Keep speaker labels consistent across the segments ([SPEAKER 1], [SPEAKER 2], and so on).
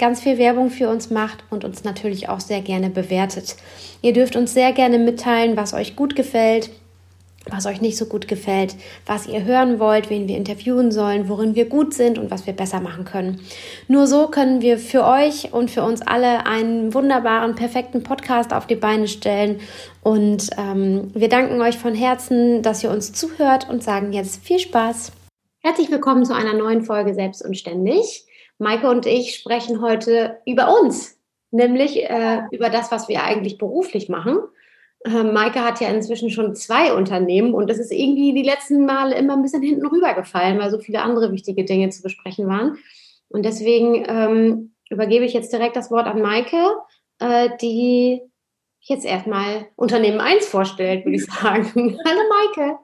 [SPEAKER 1] ganz viel Werbung für uns macht und uns natürlich auch sehr gerne bewertet. Ihr dürft uns sehr gerne mitteilen, was euch gut gefällt, was euch nicht so gut gefällt, was ihr hören wollt, wen wir interviewen sollen, worin wir gut sind und was wir besser machen können. Nur so können wir für euch und für uns alle einen wunderbaren, perfekten Podcast auf die Beine stellen. Und ähm, wir danken euch von Herzen, dass ihr uns zuhört und sagen jetzt viel Spaß. Herzlich willkommen zu einer neuen Folge Selbst und Ständig. Maike und ich sprechen heute über uns, nämlich äh, über das, was wir eigentlich beruflich machen. Äh, Maike hat ja inzwischen schon zwei Unternehmen und das ist irgendwie die letzten Male immer ein bisschen hinten rübergefallen, weil so viele andere wichtige Dinge zu besprechen waren. Und deswegen ähm, übergebe ich jetzt direkt das Wort an Maike, äh, die jetzt erstmal Unternehmen 1 vorstellt, würde ich sagen. Hallo Maike.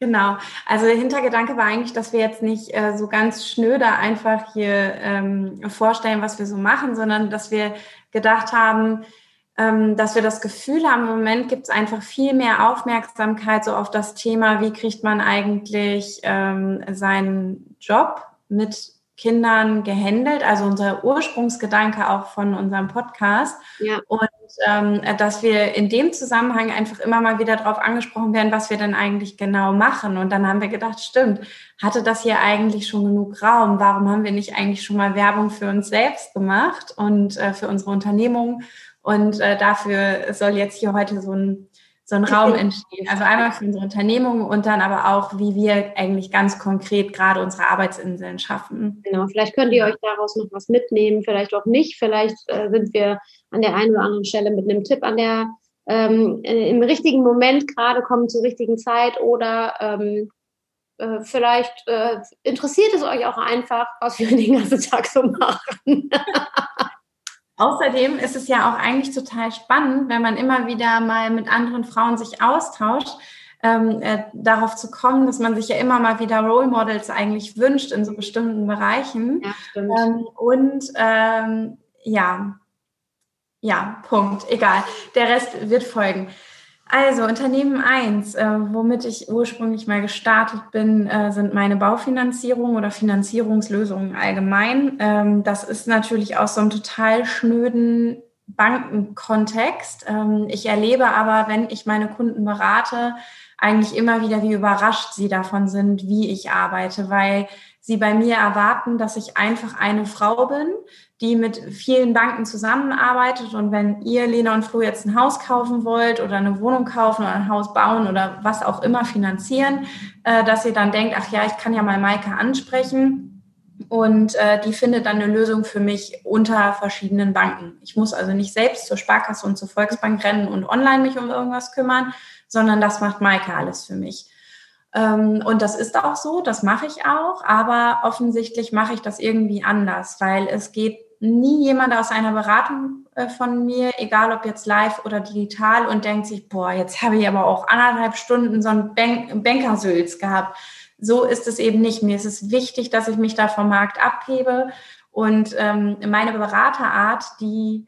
[SPEAKER 2] Genau. Also der Hintergedanke war eigentlich, dass wir jetzt nicht äh, so ganz schnöder einfach hier ähm, vorstellen, was wir so machen, sondern dass wir gedacht haben, ähm, dass wir das Gefühl haben, im Moment gibt es einfach viel mehr Aufmerksamkeit so auf das Thema, wie kriegt man eigentlich ähm, seinen Job mit Kindern gehandelt, also unser Ursprungsgedanke auch von unserem Podcast. Ja. Und ähm, dass wir in dem Zusammenhang einfach immer mal wieder darauf angesprochen werden, was wir denn eigentlich genau machen. Und dann haben wir gedacht, stimmt, hatte das hier eigentlich schon genug Raum? Warum haben wir nicht eigentlich schon mal Werbung für uns selbst gemacht und äh, für unsere Unternehmung? Und äh, dafür soll jetzt hier heute so ein so ein Raum entstehen. Also einmal für unsere Unternehmung und dann aber auch, wie wir eigentlich ganz konkret gerade unsere Arbeitsinseln schaffen.
[SPEAKER 1] Genau, vielleicht könnt ihr euch daraus noch was mitnehmen, vielleicht auch nicht. Vielleicht äh, sind wir an der einen oder anderen Stelle mit einem Tipp an der ähm, äh, im richtigen Moment gerade kommen zur richtigen Zeit oder ähm, äh, vielleicht äh, interessiert es euch auch einfach, was wir den ganzen Tag so machen.
[SPEAKER 2] Außerdem ist es ja auch eigentlich total spannend, wenn man immer wieder mal mit anderen Frauen sich austauscht, ähm, äh, darauf zu kommen, dass man sich ja immer mal wieder Role Models eigentlich wünscht in so bestimmten Bereichen. Ja, stimmt. Ähm, und ähm, ja, ja, Punkt. Egal. Der Rest wird folgen. Also Unternehmen 1, äh, womit ich ursprünglich mal gestartet bin, äh, sind meine Baufinanzierung oder Finanzierungslösungen allgemein. Ähm, das ist natürlich aus so einem total schnöden Bankenkontext. Ähm, ich erlebe aber, wenn ich meine Kunden berate, eigentlich immer wieder, wie überrascht sie davon sind, wie ich arbeite, weil sie bei mir erwarten, dass ich einfach eine Frau bin, die mit vielen Banken zusammenarbeitet. Und wenn ihr, Lena und Flo, jetzt ein Haus kaufen wollt oder eine Wohnung kaufen oder ein Haus bauen oder was auch immer finanzieren, äh, dass ihr dann denkt, ach ja, ich kann ja mal Maike ansprechen. Und äh, die findet dann eine Lösung für mich unter verschiedenen Banken. Ich muss also nicht selbst zur Sparkasse und zur Volksbank rennen und online mich um irgendwas kümmern, sondern das macht Maike alles für mich. Ähm, und das ist auch so, das mache ich auch, aber offensichtlich mache ich das irgendwie anders, weil es geht nie jemand aus einer Beratung äh, von mir, egal ob jetzt live oder digital, und denkt sich, boah, jetzt habe ich aber auch anderthalb Stunden so ein Bank Bankersülz gehabt. So ist es eben nicht. Mir ist es wichtig, dass ich mich da vom Markt abhebe. Und ähm, meine Beraterart, die,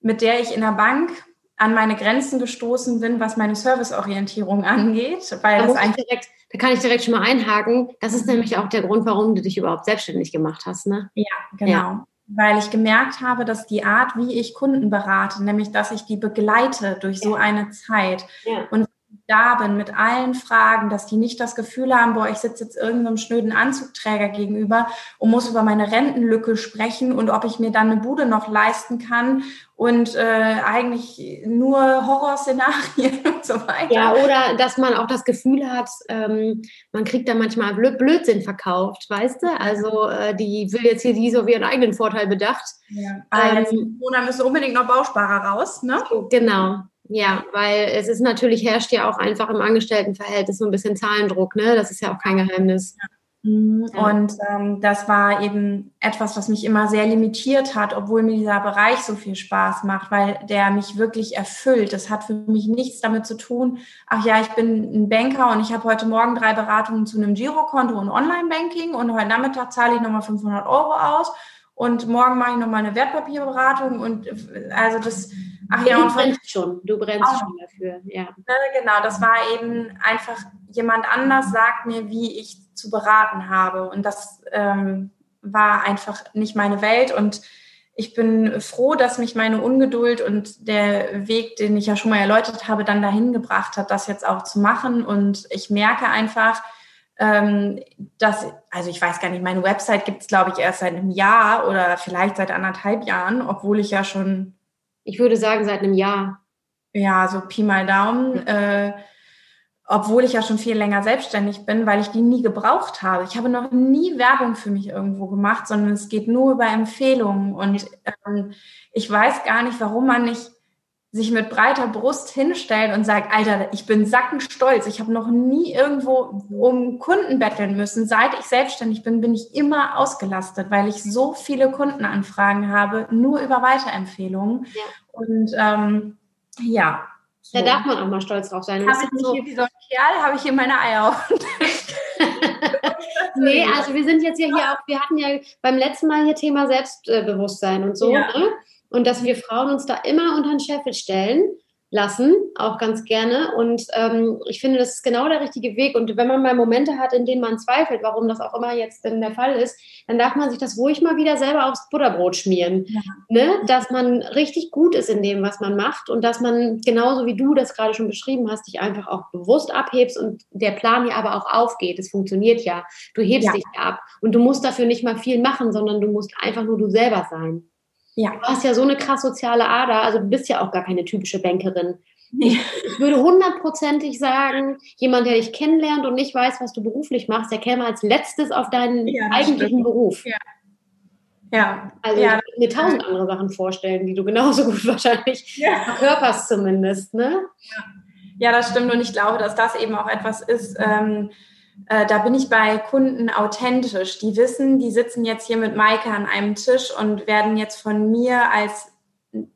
[SPEAKER 2] mit der ich in der Bank an meine Grenzen gestoßen bin, was meine Serviceorientierung angeht, weil
[SPEAKER 1] da
[SPEAKER 2] das
[SPEAKER 1] eigentlich direkt, da kann ich direkt schon mal einhaken. Das ist nämlich auch der Grund, warum du dich überhaupt selbstständig gemacht hast, ne?
[SPEAKER 2] Ja, genau. Ja weil ich gemerkt habe, dass die Art, wie ich Kunden berate, nämlich dass ich die begleite durch so eine Zeit. Ja. Und da bin mit allen Fragen, dass die nicht das Gefühl haben, boah, ich sitze jetzt irgendeinem schnöden Anzugträger gegenüber und muss über meine Rentenlücke sprechen und ob ich mir dann eine Bude noch leisten kann und äh, eigentlich nur Horrorszenarien und so weiter.
[SPEAKER 1] Ja, oder dass man auch das Gefühl hat, ähm, man kriegt da manchmal Blödsinn verkauft, weißt du? Also äh, die will jetzt hier die so wie ihren eigenen Vorteil bedacht.
[SPEAKER 2] Ja. Ähm, und dann müssen unbedingt noch Bausparer raus, ne?
[SPEAKER 1] Genau. Ja, weil es ist natürlich, herrscht ja auch einfach im Angestelltenverhältnis so ein bisschen Zahlendruck, ne? Das ist ja auch kein Geheimnis.
[SPEAKER 2] Ja. Mhm. Und ähm, das war eben etwas, was mich immer sehr limitiert hat, obwohl mir dieser Bereich so viel Spaß macht, weil der mich wirklich erfüllt. Das hat für mich nichts damit zu tun, ach ja, ich bin ein Banker und ich habe heute Morgen drei Beratungen zu einem Girokonto und Online-Banking und heute Nachmittag zahle ich nochmal 500 Euro aus und morgen mache ich nochmal eine Wertpapierberatung und also das
[SPEAKER 1] Ach ja, du brennst schon, du brennst auch, schon dafür, ja.
[SPEAKER 2] Genau, das war eben einfach, jemand anders sagt mir, wie ich zu beraten habe. Und das ähm, war einfach nicht meine Welt. Und ich bin froh, dass mich meine Ungeduld und der Weg, den ich ja schon mal erläutert habe, dann dahin gebracht hat, das jetzt auch zu machen. Und ich merke einfach, ähm, dass, also ich weiß gar nicht, meine Website gibt es, glaube ich, erst seit einem Jahr oder vielleicht seit anderthalb Jahren, obwohl ich ja schon
[SPEAKER 1] ich würde sagen, seit einem Jahr.
[SPEAKER 2] Ja, so Pi mal Daumen. Äh, obwohl ich ja schon viel länger selbstständig bin, weil ich die nie gebraucht habe. Ich habe noch nie Werbung für mich irgendwo gemacht, sondern es geht nur über Empfehlungen. Und ähm, ich weiß gar nicht, warum man nicht sich mit breiter Brust hinstellt und sagt, Alter, ich bin sackenstolz. Ich habe noch nie irgendwo um Kunden betteln müssen. Seit ich selbstständig bin, bin ich immer ausgelastet, weil ich so viele Kundenanfragen habe, nur über Weiterempfehlungen. Ja. Und ähm, ja.
[SPEAKER 1] So. Da darf man auch mal stolz drauf sein.
[SPEAKER 2] Habe ich so hier wie so ein Kerl, habe ich hier meine Eier auf
[SPEAKER 1] Nee, also wir sind jetzt ja hier auch, wir hatten ja beim letzten Mal hier Thema Selbstbewusstsein und so. Ja. Ne? Und dass wir Frauen uns da immer unter den Scheffel stellen lassen, auch ganz gerne. Und ähm, ich finde, das ist genau der richtige Weg. Und wenn man mal Momente hat, in denen man zweifelt, warum das auch immer jetzt denn der Fall ist, dann darf man sich das ruhig mal wieder selber aufs Butterbrot schmieren. Ja. Ne? Dass man richtig gut ist in dem, was man macht und dass man genauso wie du das gerade schon beschrieben hast, dich einfach auch bewusst abhebst und der Plan ja aber auch aufgeht. Es funktioniert ja. Du hebst ja. dich ab und du musst dafür nicht mal viel machen, sondern du musst einfach nur du selber sein. Ja. Du hast ja so eine krass soziale Ader, also du bist ja auch gar keine typische Bankerin. Ich, ich würde hundertprozentig sagen, jemand, der dich kennenlernt und nicht weiß, was du beruflich machst, der käme als letztes auf deinen ja, eigentlichen stimmt. Beruf. Ja. ja. Also ja. ich mir tausend andere Sachen vorstellen, die du genauso gut wahrscheinlich ja. verkörperst zumindest. Ne?
[SPEAKER 2] Ja. das stimmt. Und ich glaube, dass das eben auch etwas ist, ähm, äh, da bin ich bei Kunden authentisch. Die wissen, die sitzen jetzt hier mit Maike an einem Tisch und werden jetzt von mir als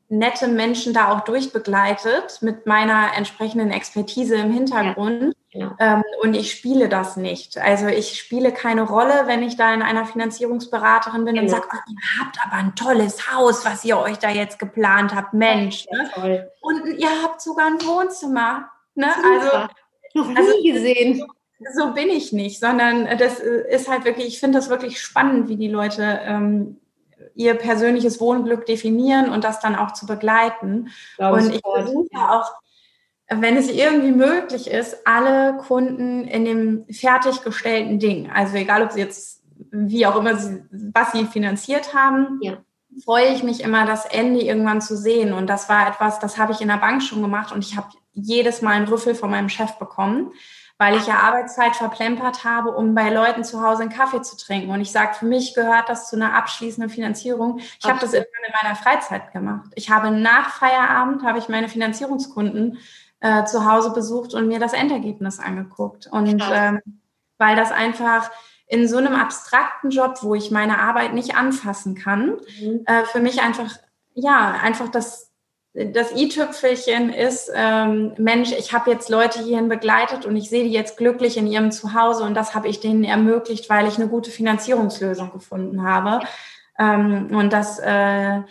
[SPEAKER 2] nette Menschen da auch durchbegleitet mit meiner entsprechenden Expertise im Hintergrund. Ja, ja. Ähm, und ich spiele das nicht. Also ich spiele keine Rolle, wenn ich da in einer Finanzierungsberaterin bin genau. und sage, oh, ihr habt aber ein tolles Haus, was ihr euch da jetzt geplant habt. Mensch. Ne? Und ihr habt sogar ein Wohnzimmer. Ne? Also,
[SPEAKER 1] noch nie also, gesehen
[SPEAKER 2] so bin ich nicht, sondern das ist halt wirklich, ich finde das wirklich spannend, wie die Leute ähm, ihr persönliches Wohnglück definieren und das dann auch zu begleiten. und ich versuche auch, wenn es irgendwie möglich ist, alle Kunden in dem fertiggestellten Ding, also egal ob sie jetzt, wie auch immer, sie, was sie finanziert haben, ja. freue ich mich immer, das Ende irgendwann zu sehen. Und das war etwas, das habe ich in der Bank schon gemacht und ich habe jedes Mal einen Rüffel von meinem Chef bekommen weil ich ja Arbeitszeit verplempert habe, um bei Leuten zu Hause einen Kaffee zu trinken. Und ich sage, für mich gehört das zu einer abschließenden Finanzierung. Ich habe das immer in meiner Freizeit gemacht. Ich habe nach Feierabend, habe ich meine Finanzierungskunden äh, zu Hause besucht und mir das Endergebnis angeguckt. Und ähm, weil das einfach in so einem abstrakten Job, wo ich meine Arbeit nicht anfassen kann, mhm. äh, für mich einfach, ja, einfach das das i-Tüpfelchen ist, ähm, Mensch, ich habe jetzt Leute hierhin begleitet und ich sehe die jetzt glücklich in ihrem Zuhause und das habe ich denen ermöglicht, weil ich eine gute Finanzierungslösung gefunden habe. Ähm, und das äh,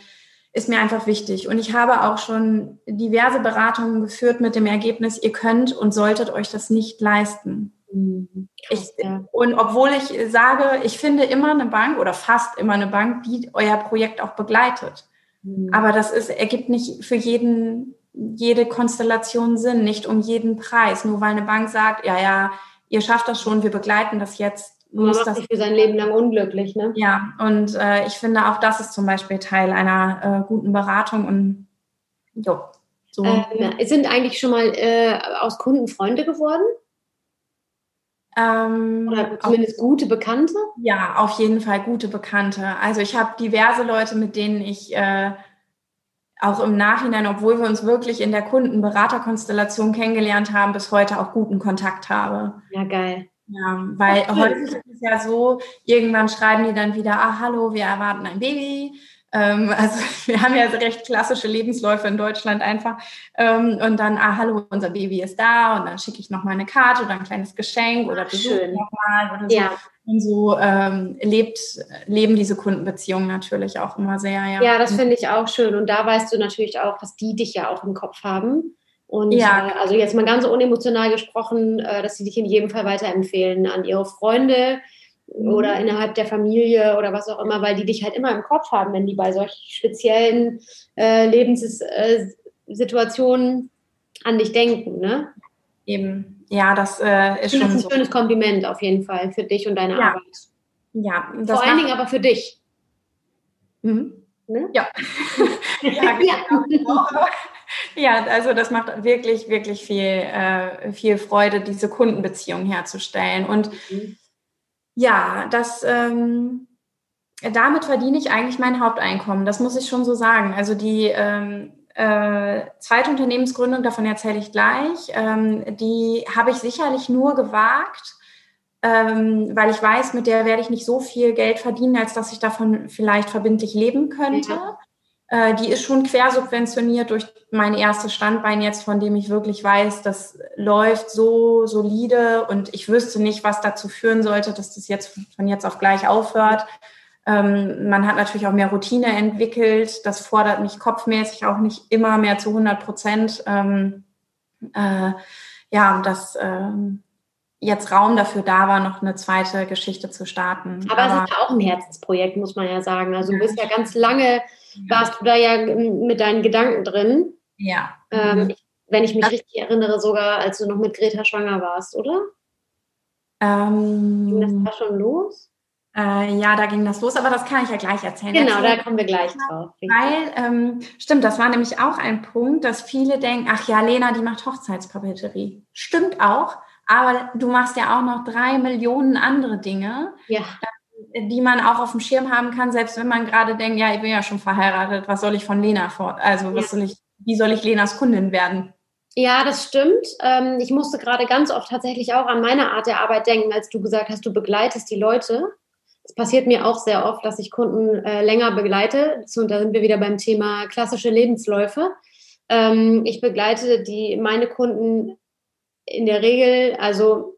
[SPEAKER 2] ist mir einfach wichtig. Und ich habe auch schon diverse Beratungen geführt mit dem Ergebnis, ihr könnt und solltet euch das nicht leisten. Mhm. Ich, und obwohl ich sage, ich finde immer eine Bank oder fast immer eine Bank, die euer Projekt auch begleitet. Mhm. Aber das ist, ergibt nicht für jeden jede Konstellation Sinn, nicht um jeden Preis. Nur weil eine Bank sagt, ja, ja, ihr schafft das schon, wir begleiten das jetzt.
[SPEAKER 1] Man muss das sich für sein Leben lang unglücklich, ne?
[SPEAKER 2] Ja, und äh, ich finde auch das ist zum Beispiel Teil einer äh, guten Beratung und jo,
[SPEAKER 1] so. Ähm, sind eigentlich schon mal äh, aus Kunden Freunde geworden? Ähm, Oder zumindest auf, gute Bekannte?
[SPEAKER 2] Ja, auf jeden Fall gute Bekannte. Also ich habe diverse Leute, mit denen ich äh, auch im Nachhinein, obwohl wir uns wirklich in der Kundenberaterkonstellation kennengelernt haben, bis heute auch guten Kontakt habe.
[SPEAKER 1] Ja, geil.
[SPEAKER 2] Ja, weil heute ist es ja so, irgendwann schreiben die dann wieder, ah, hallo, wir erwarten ein Baby. Ähm, also wir haben ja recht klassische Lebensläufe in Deutschland einfach. Ähm, und dann, ah, hallo, unser Baby ist da und dann schicke ich noch mal eine Karte oder ein kleines Geschenk oder besuche nochmal oder so. Ja. Und so ähm, lebt, leben diese Kundenbeziehungen natürlich auch immer sehr.
[SPEAKER 1] Ja, ja das finde ich auch schön. Und da weißt du natürlich auch, dass die dich ja auch im Kopf haben. Und ja. Äh, also jetzt mal ganz unemotional gesprochen, äh, dass sie dich in jedem Fall weiterempfehlen an ihre Freunde. Oder innerhalb der Familie oder was auch immer, weil die dich halt immer im Kopf haben, wenn die bei solchen speziellen äh, Lebenssituationen an dich denken. Ne?
[SPEAKER 2] Eben, ja, das äh, ist schon
[SPEAKER 1] das
[SPEAKER 2] ist
[SPEAKER 1] ein so. schönes Kompliment auf jeden Fall für dich und deine
[SPEAKER 2] ja.
[SPEAKER 1] Arbeit.
[SPEAKER 2] Ja,
[SPEAKER 1] vor allen Dingen aber für dich.
[SPEAKER 2] Mhm. Ne? Ja. ja, genau. ja, also das macht wirklich, wirklich viel, äh, viel Freude, diese Kundenbeziehung herzustellen. Und mhm. Ja, das ähm, damit verdiene ich eigentlich mein Haupteinkommen. Das muss ich schon so sagen. Also die ähm, äh, zweite Unternehmensgründung, davon erzähle ich gleich, ähm, die habe ich sicherlich nur gewagt, ähm, weil ich weiß, mit der werde ich nicht so viel Geld verdienen, als dass ich davon vielleicht verbindlich leben könnte. Ja. Äh, die ist schon quersubventioniert durch mein erstes Standbein jetzt, von dem ich wirklich weiß, das läuft so solide und ich wüsste nicht, was dazu führen sollte, dass das jetzt von jetzt auf gleich aufhört. Ähm, man hat natürlich auch mehr Routine entwickelt. Das fordert mich kopfmäßig auch nicht immer mehr zu 100 Prozent. Ähm, äh, ja, dass äh, jetzt Raum dafür da war, noch eine zweite Geschichte zu starten.
[SPEAKER 1] Aber, Aber es ist ja auch ein Herzensprojekt, muss man ja sagen. Also du bist ja ganz lange, warst du da ja mit deinen Gedanken drin.
[SPEAKER 2] Ja.
[SPEAKER 1] Ähm, ich, wenn ich mich das richtig erinnere, sogar als du noch mit Greta schwanger warst, oder?
[SPEAKER 2] Ähm,
[SPEAKER 1] Ging das da schon los?
[SPEAKER 2] Äh, ja, da ging das los, aber das kann ich ja gleich erzählen.
[SPEAKER 1] Genau, da kommen wir gleich
[SPEAKER 2] drauf. Weil, ähm, stimmt, das war nämlich auch ein Punkt, dass viele denken, ach ja, Lena, die macht Hochzeitspapeterie. Stimmt auch, aber du machst ja auch noch drei Millionen andere Dinge,
[SPEAKER 1] ja.
[SPEAKER 2] Die man auch auf dem Schirm haben kann, selbst wenn man gerade denkt, ja, ich bin ja schon verheiratet, was soll ich von Lena fort? Also, was ja. soll ich, wie soll ich Lenas Kundin werden?
[SPEAKER 1] Ja, das stimmt. Ähm, ich musste gerade ganz oft tatsächlich auch an meine Art der Arbeit denken, als du gesagt hast, du begleitest die Leute. Es passiert mir auch sehr oft, dass ich Kunden äh, länger begleite. Und da sind wir wieder beim Thema klassische Lebensläufe. Ähm, ich begleite die, meine Kunden in der Regel, also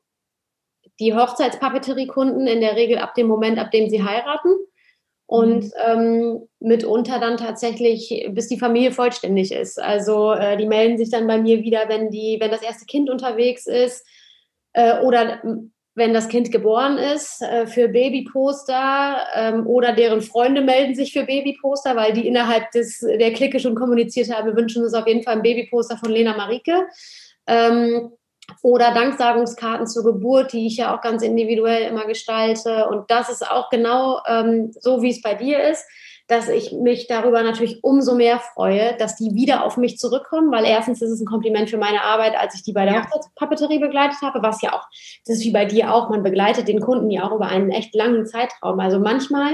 [SPEAKER 1] die Hochzeitspapeteriekunden in der Regel ab dem Moment, ab dem sie heiraten. Und mhm. ähm, mitunter dann tatsächlich, bis die Familie vollständig ist. Also äh, die melden sich dann bei mir wieder, wenn die, wenn das erste Kind unterwegs ist äh, oder wenn das Kind geboren ist, äh, für Babyposter ähm, oder deren Freunde melden sich für Babyposter, weil die innerhalb des, der Clique schon kommuniziert haben, wir wünschen uns auf jeden Fall ein Babyposter von Lena Marike. Ähm, oder Danksagungskarten zur Geburt, die ich ja auch ganz individuell immer gestalte. Und das ist auch genau ähm, so, wie es bei dir ist dass ich mich darüber natürlich umso mehr freue, dass die wieder auf mich zurückkommen, weil erstens ist es ein Kompliment für meine Arbeit, als ich die bei der ja. Hochzeitspapeterie begleitet habe, was ja auch, das ist wie bei dir auch, man begleitet den Kunden ja auch über einen echt langen Zeitraum. Also manchmal,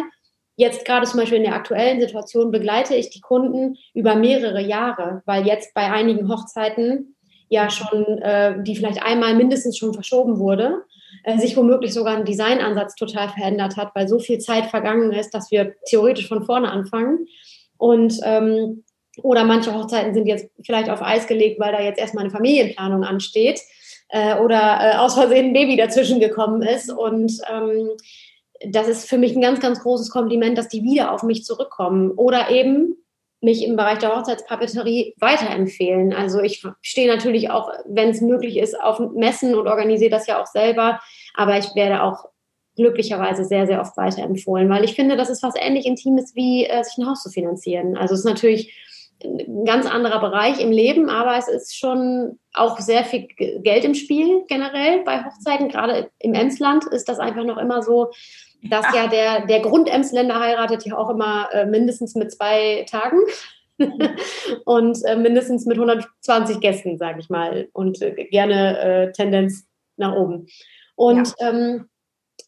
[SPEAKER 1] jetzt gerade zum Beispiel in der aktuellen Situation, begleite ich die Kunden über mehrere Jahre, weil jetzt bei einigen Hochzeiten ja schon, äh, die vielleicht einmal mindestens schon verschoben wurde äh, sich womöglich sogar ein Designansatz total verändert hat, weil so viel Zeit vergangen ist, dass wir theoretisch von vorne anfangen. Und ähm, oder manche Hochzeiten sind jetzt vielleicht auf Eis gelegt, weil da jetzt erstmal eine Familienplanung ansteht äh, oder äh, aus Versehen ein Baby dazwischen gekommen ist. Und ähm, das ist für mich ein ganz, ganz großes Kompliment, dass die wieder auf mich zurückkommen. Oder eben mich im Bereich der Hochzeitspapeterie weiterempfehlen. Also ich stehe natürlich auch, wenn es möglich ist, auf Messen und organisiere das ja auch selber. Aber ich werde auch glücklicherweise sehr, sehr oft weiterempfohlen, weil ich finde, das ist was ähnlich Intimes wie äh, sich ein Haus zu finanzieren. Also es ist natürlich ein ganz anderer Bereich im Leben, aber es ist schon auch sehr viel Geld im Spiel generell bei Hochzeiten. Gerade im Emsland ist das einfach noch immer so, dass ja, der, der Grundemsländer heiratet ja auch immer äh, mindestens mit zwei Tagen. und äh, mindestens mit 120 Gästen, sage ich mal, und äh, gerne äh, Tendenz nach oben. Und ja. ähm,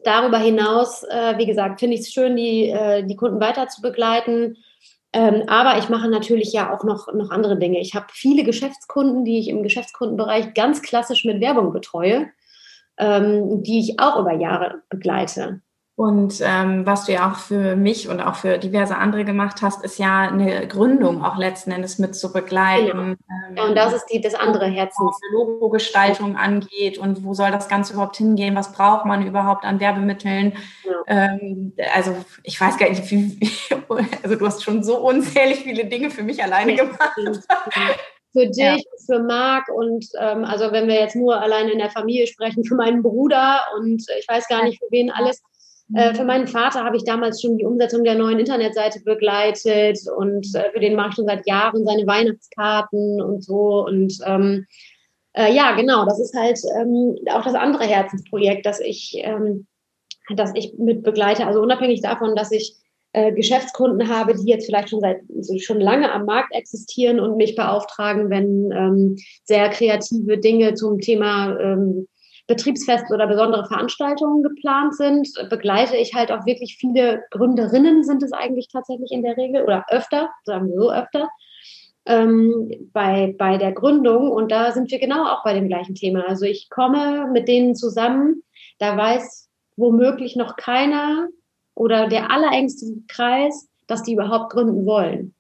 [SPEAKER 1] darüber hinaus, äh, wie gesagt, finde ich es schön, die, äh, die Kunden weiter zu begleiten. Ähm, aber ich mache natürlich ja auch noch, noch andere Dinge. Ich habe viele Geschäftskunden, die ich im Geschäftskundenbereich ganz klassisch mit Werbung betreue, ähm, die ich auch über Jahre begleite.
[SPEAKER 2] Und ähm, was du ja auch für mich und auch für diverse andere gemacht hast, ist ja eine Gründung auch letzten Endes mit zu begleiten. Genau.
[SPEAKER 1] Ähm, ja, und das ist die, das andere Herzens.
[SPEAKER 2] Logo-Gestaltung angeht und wo soll das Ganze überhaupt hingehen? Was braucht man überhaupt an Werbemitteln? Ja. Ähm, also ich weiß gar nicht, wie, also du hast schon so unzählig viele Dinge für mich alleine ja, gemacht.
[SPEAKER 1] für dich, ja. für Marc und ähm, also wenn wir jetzt nur alleine in der Familie sprechen, für meinen Bruder und ich weiß gar nicht für wen alles. Äh, für meinen Vater habe ich damals schon die Umsetzung der neuen Internetseite begleitet und äh, für den mache ich schon seit Jahren seine Weihnachtskarten und so. Und ähm, äh, ja, genau, das ist halt ähm, auch das andere Herzensprojekt, das ich, ähm, das ich mit begleite. Also unabhängig davon, dass ich äh, Geschäftskunden habe, die jetzt vielleicht schon seit so schon lange am Markt existieren und mich beauftragen, wenn ähm, sehr kreative Dinge zum Thema ähm, Betriebsfeste oder besondere Veranstaltungen geplant sind, begleite ich halt auch wirklich viele Gründerinnen sind es eigentlich tatsächlich in der Regel oder öfter, sagen wir so öfter, ähm, bei, bei der Gründung. Und da sind wir genau auch bei dem gleichen Thema. Also ich komme mit denen zusammen, da weiß womöglich noch keiner oder der allerengste Kreis, dass die überhaupt gründen wollen.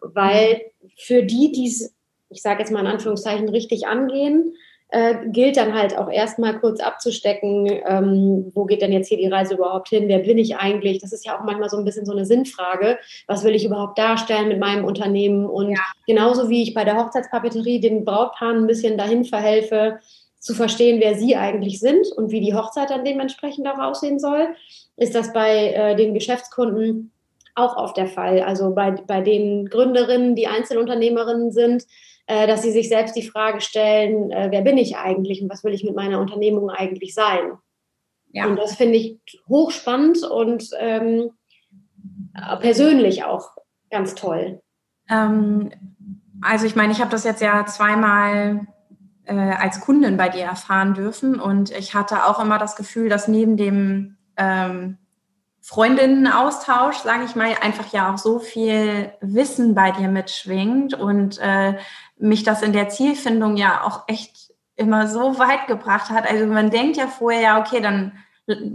[SPEAKER 1] Weil für die, die es, ich sage jetzt mal in Anführungszeichen, richtig angehen, äh, gilt dann halt auch erstmal kurz abzustecken, ähm, wo geht denn jetzt hier die Reise überhaupt hin, wer bin ich eigentlich? Das ist ja auch manchmal so ein bisschen so eine Sinnfrage, was will ich überhaupt darstellen mit meinem Unternehmen? Und ja. genauso wie ich bei der Hochzeitspapeterie den Brautpaaren ein bisschen dahin verhelfe, zu verstehen, wer sie eigentlich sind und wie die Hochzeit dann dementsprechend auch aussehen soll, ist das bei äh, den Geschäftskunden auch oft der Fall. Also bei, bei den Gründerinnen, die Einzelunternehmerinnen sind, dass sie sich selbst die Frage stellen, äh, wer bin ich eigentlich und was will ich mit meiner Unternehmung eigentlich sein? Ja. Und das finde ich hochspannend und ähm, persönlich auch ganz toll.
[SPEAKER 2] Ähm, also ich meine, ich habe das jetzt ja zweimal äh, als Kundin bei dir erfahren dürfen und ich hatte auch immer das Gefühl, dass neben dem ähm, Freundinnenaustausch, sage ich mal, einfach ja auch so viel Wissen bei dir mitschwingt und äh, mich das in der Zielfindung ja auch echt immer so weit gebracht hat. Also man denkt ja vorher, ja, okay, dann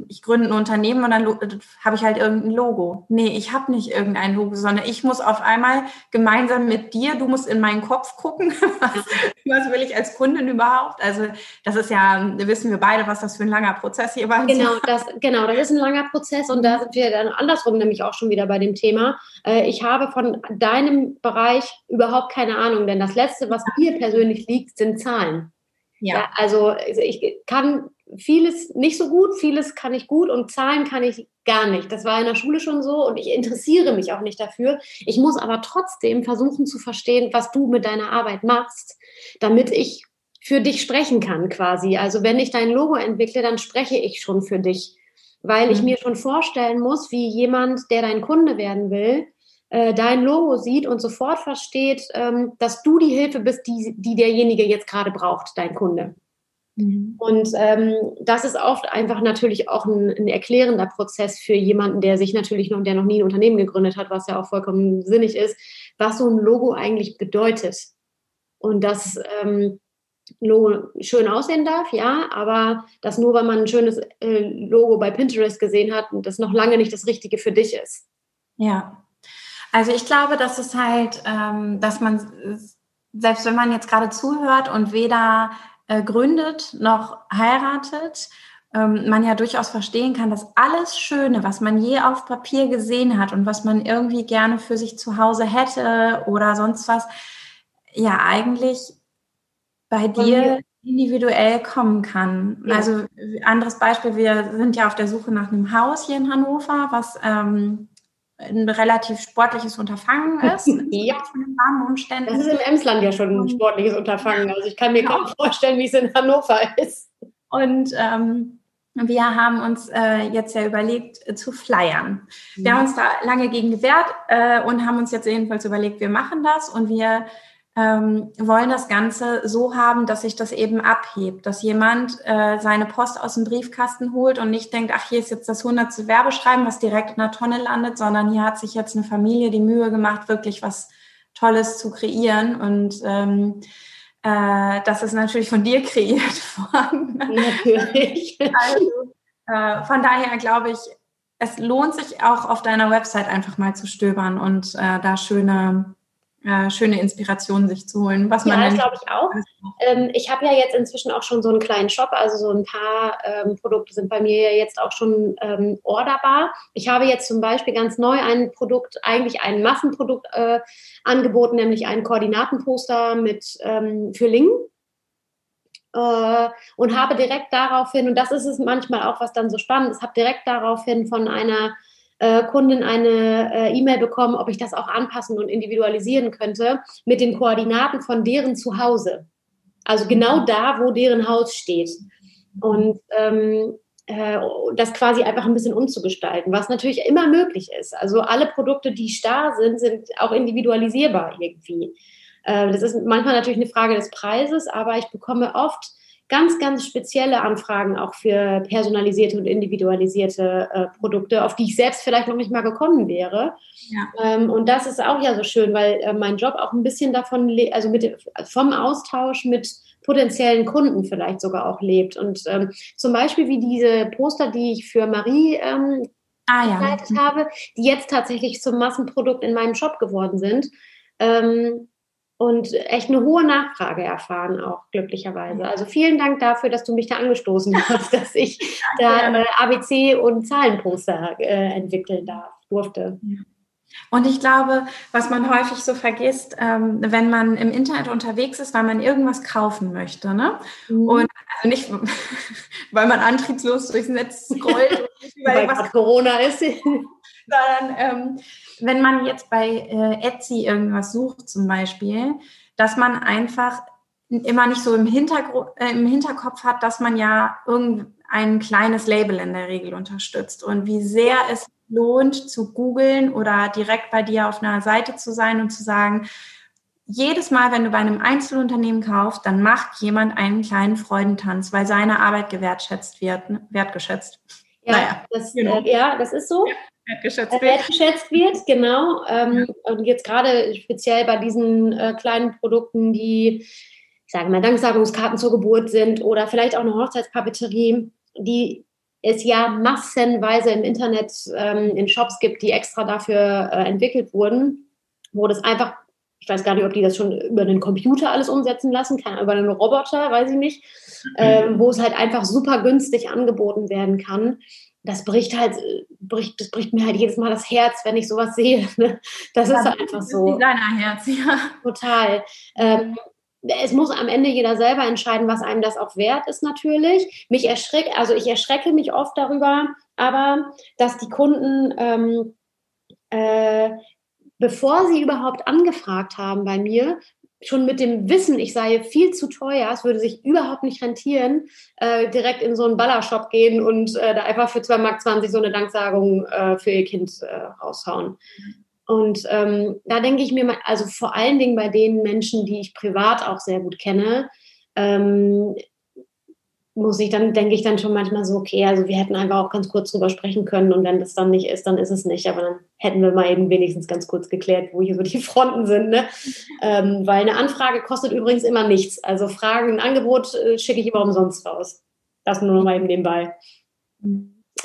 [SPEAKER 2] ich gründe ein Unternehmen und dann habe ich halt irgendein Logo. Nee, ich habe nicht irgendein Logo, sondern ich muss auf einmal gemeinsam mit dir, du musst in meinen Kopf gucken, was, was will ich als Kundin überhaupt? Also das ist ja, wissen wir beide, was das für ein langer Prozess hier war.
[SPEAKER 1] Genau, das, genau, das ist ein langer Prozess und da sind wir dann andersrum nämlich auch schon wieder bei dem Thema. Äh, ich habe von deinem Bereich überhaupt keine Ahnung, denn das Letzte, was mir persönlich liegt, sind Zahlen. Ja. ja. also ich kann vieles nicht so gut, vieles kann ich gut und Zahlen kann ich gar nicht. Das war in der Schule schon so und ich interessiere mich auch nicht dafür. Ich muss aber trotzdem versuchen zu verstehen, was du mit deiner Arbeit machst, damit ich für dich sprechen kann quasi. Also wenn ich dein Logo entwickle, dann spreche ich schon für dich, weil ich mhm. mir schon vorstellen muss, wie jemand, der dein Kunde werden will, äh, dein Logo sieht und sofort versteht, ähm, dass du die Hilfe bist, die, die derjenige jetzt gerade braucht, dein Kunde. Mhm. Und ähm, das ist oft einfach natürlich auch ein, ein, erklärender Prozess für jemanden, der sich natürlich noch, der noch nie ein Unternehmen gegründet hat, was ja auch vollkommen sinnig ist, was so ein Logo eigentlich bedeutet. Und das ähm, Logo schön aussehen darf, ja, aber das nur, weil man ein schönes äh, Logo bei Pinterest gesehen hat und das noch lange nicht das Richtige für dich ist.
[SPEAKER 2] Ja. Also ich glaube, dass es halt, ähm, dass man, selbst wenn man jetzt gerade zuhört und weder äh, gründet, noch heiratet, ähm, man ja durchaus verstehen kann, dass alles Schöne, was man je auf Papier gesehen hat und was man irgendwie gerne für sich zu Hause hätte oder sonst was, ja eigentlich bei dir individuell kommen kann. Ja. Also anderes Beispiel, wir sind ja auf der Suche nach einem Haus hier in Hannover, was ähm, ein relativ sportliches Unterfangen ist. ja. Von den
[SPEAKER 1] warmen Umständen. Das ist im Emsland ja schon ein sportliches Unterfangen. Also ich kann mir genau. kaum vorstellen, wie es in Hannover ist.
[SPEAKER 2] Und ähm, wir haben uns äh, jetzt ja überlegt äh, zu flyern. Wir ja. haben uns da lange gegen gewehrt äh, und haben uns jetzt jedenfalls überlegt, wir machen das und wir ähm, wollen das Ganze so haben, dass sich das eben abhebt, dass jemand äh, seine Post aus dem Briefkasten holt und nicht denkt, ach, hier ist jetzt das hundertste Werbeschreiben, was direkt in der Tonne landet, sondern hier hat sich jetzt eine Familie die Mühe gemacht, wirklich was Tolles zu kreieren und ähm, äh, das ist natürlich von dir kreiert worden. Natürlich. Also, äh, von daher glaube ich, es lohnt sich auch auf deiner Website einfach mal zu stöbern und äh, da schöne äh, schöne Inspirationen sich zu holen. Was man
[SPEAKER 1] ja, das glaube ich auch. Ähm, ich habe ja jetzt inzwischen auch schon so einen kleinen Shop, also so ein paar ähm, Produkte sind bei mir jetzt auch schon ähm, orderbar. Ich habe jetzt zum Beispiel ganz neu ein Produkt, eigentlich ein Massenprodukt äh, angeboten, nämlich ein Koordinatenposter mit ähm, für Lingen. Äh, und habe direkt daraufhin, und das ist es manchmal auch, was dann so spannend ist, habe direkt daraufhin von einer äh, Kundin eine äh, E-Mail bekommen, ob ich das auch anpassen und individualisieren könnte mit den Koordinaten von deren Zuhause. Also genau mhm. da, wo deren Haus steht. Und ähm, äh, das quasi einfach ein bisschen umzugestalten, was natürlich immer möglich ist. Also alle Produkte, die starr sind, sind auch individualisierbar irgendwie. Äh, das ist manchmal natürlich eine Frage des Preises, aber ich bekomme oft ganz, ganz spezielle Anfragen auch für personalisierte und individualisierte äh, Produkte, auf die ich selbst vielleicht noch nicht mal gekommen wäre. Ja. Ähm, und das ist auch ja so schön, weil äh, mein Job auch ein bisschen davon, also mit, vom Austausch mit potenziellen Kunden vielleicht sogar auch lebt. Und ähm, zum Beispiel wie diese Poster, die ich für Marie ähm, ah, ja. habe, die jetzt tatsächlich zum Massenprodukt in meinem Shop geworden sind. Ähm, und echt eine hohe Nachfrage erfahren, auch glücklicherweise. Also vielen Dank dafür, dass du mich da angestoßen hast, dass ich da äh, ABC und Zahlenposter äh, entwickeln darf, durfte.
[SPEAKER 2] Und ich glaube, was man häufig so vergisst, ähm, wenn man im Internet unterwegs ist, weil man irgendwas kaufen möchte, ne? Mhm. Und also nicht, weil man antriebslos durchs Netz scrollt,
[SPEAKER 1] weil was Corona ist,
[SPEAKER 2] sondern ähm, wenn man jetzt bei äh, Etsy irgendwas sucht zum Beispiel, dass man einfach immer nicht so im, Hintergr äh, im Hinterkopf hat, dass man ja irgendein kleines Label in der Regel unterstützt und wie sehr es lohnt zu googeln oder direkt bei dir auf einer Seite zu sein und zu sagen, jedes Mal, wenn du bei einem Einzelunternehmen kaufst, dann macht jemand einen kleinen Freudentanz, weil seine Arbeit gewertschätzt wird, ne, wertgeschätzt.
[SPEAKER 1] Ja, naja, das, genau. äh, ja das ist so. Ja wertgeschätzt wird. Wertgeschätzt wird, genau. Ähm, ja. Und jetzt gerade speziell bei diesen äh, kleinen Produkten, die, ich sage mal, Danksagungskarten zur Geburt sind oder vielleicht auch eine Hochzeitspapeterie, die es ja massenweise im Internet ähm, in Shops gibt, die extra dafür äh, entwickelt wurden, wo das einfach, ich weiß gar nicht, ob die das schon über den Computer alles umsetzen lassen, kann über einen Roboter, weiß ich nicht, mhm. ähm, wo es halt einfach super günstig angeboten werden kann das bricht halt, bricht, das bricht mir halt jedes Mal das Herz, wenn ich sowas sehe. Ne? Das ja, ist halt einfach so.
[SPEAKER 2] Designerherz, ja.
[SPEAKER 1] Total. Ähm, es muss am Ende jeder selber entscheiden, was einem das auch wert ist, natürlich. Mich erschreckt, also ich erschrecke mich oft darüber, aber dass die Kunden, ähm, äh, bevor sie überhaupt angefragt haben bei mir, schon mit dem Wissen, ich sei viel zu teuer, es würde sich überhaupt nicht rentieren, äh, direkt in so einen Ballershop gehen und äh, da einfach für 2,20 Mark so eine Danksagung äh, für ihr Kind äh, raushauen. Und ähm, da denke ich mir also vor allen Dingen bei den Menschen, die ich privat auch sehr gut kenne, ähm, muss ich dann, denke ich dann schon manchmal so, okay, also wir hätten einfach auch ganz kurz drüber sprechen können und wenn das dann nicht ist, dann ist es nicht. Aber dann hätten wir mal eben wenigstens ganz kurz geklärt, wo hier so die Fronten sind. Ne? Ähm, weil eine Anfrage kostet übrigens immer nichts. Also Fragen, ein Angebot äh, schicke ich immer umsonst raus. Das nur noch mal eben nebenbei.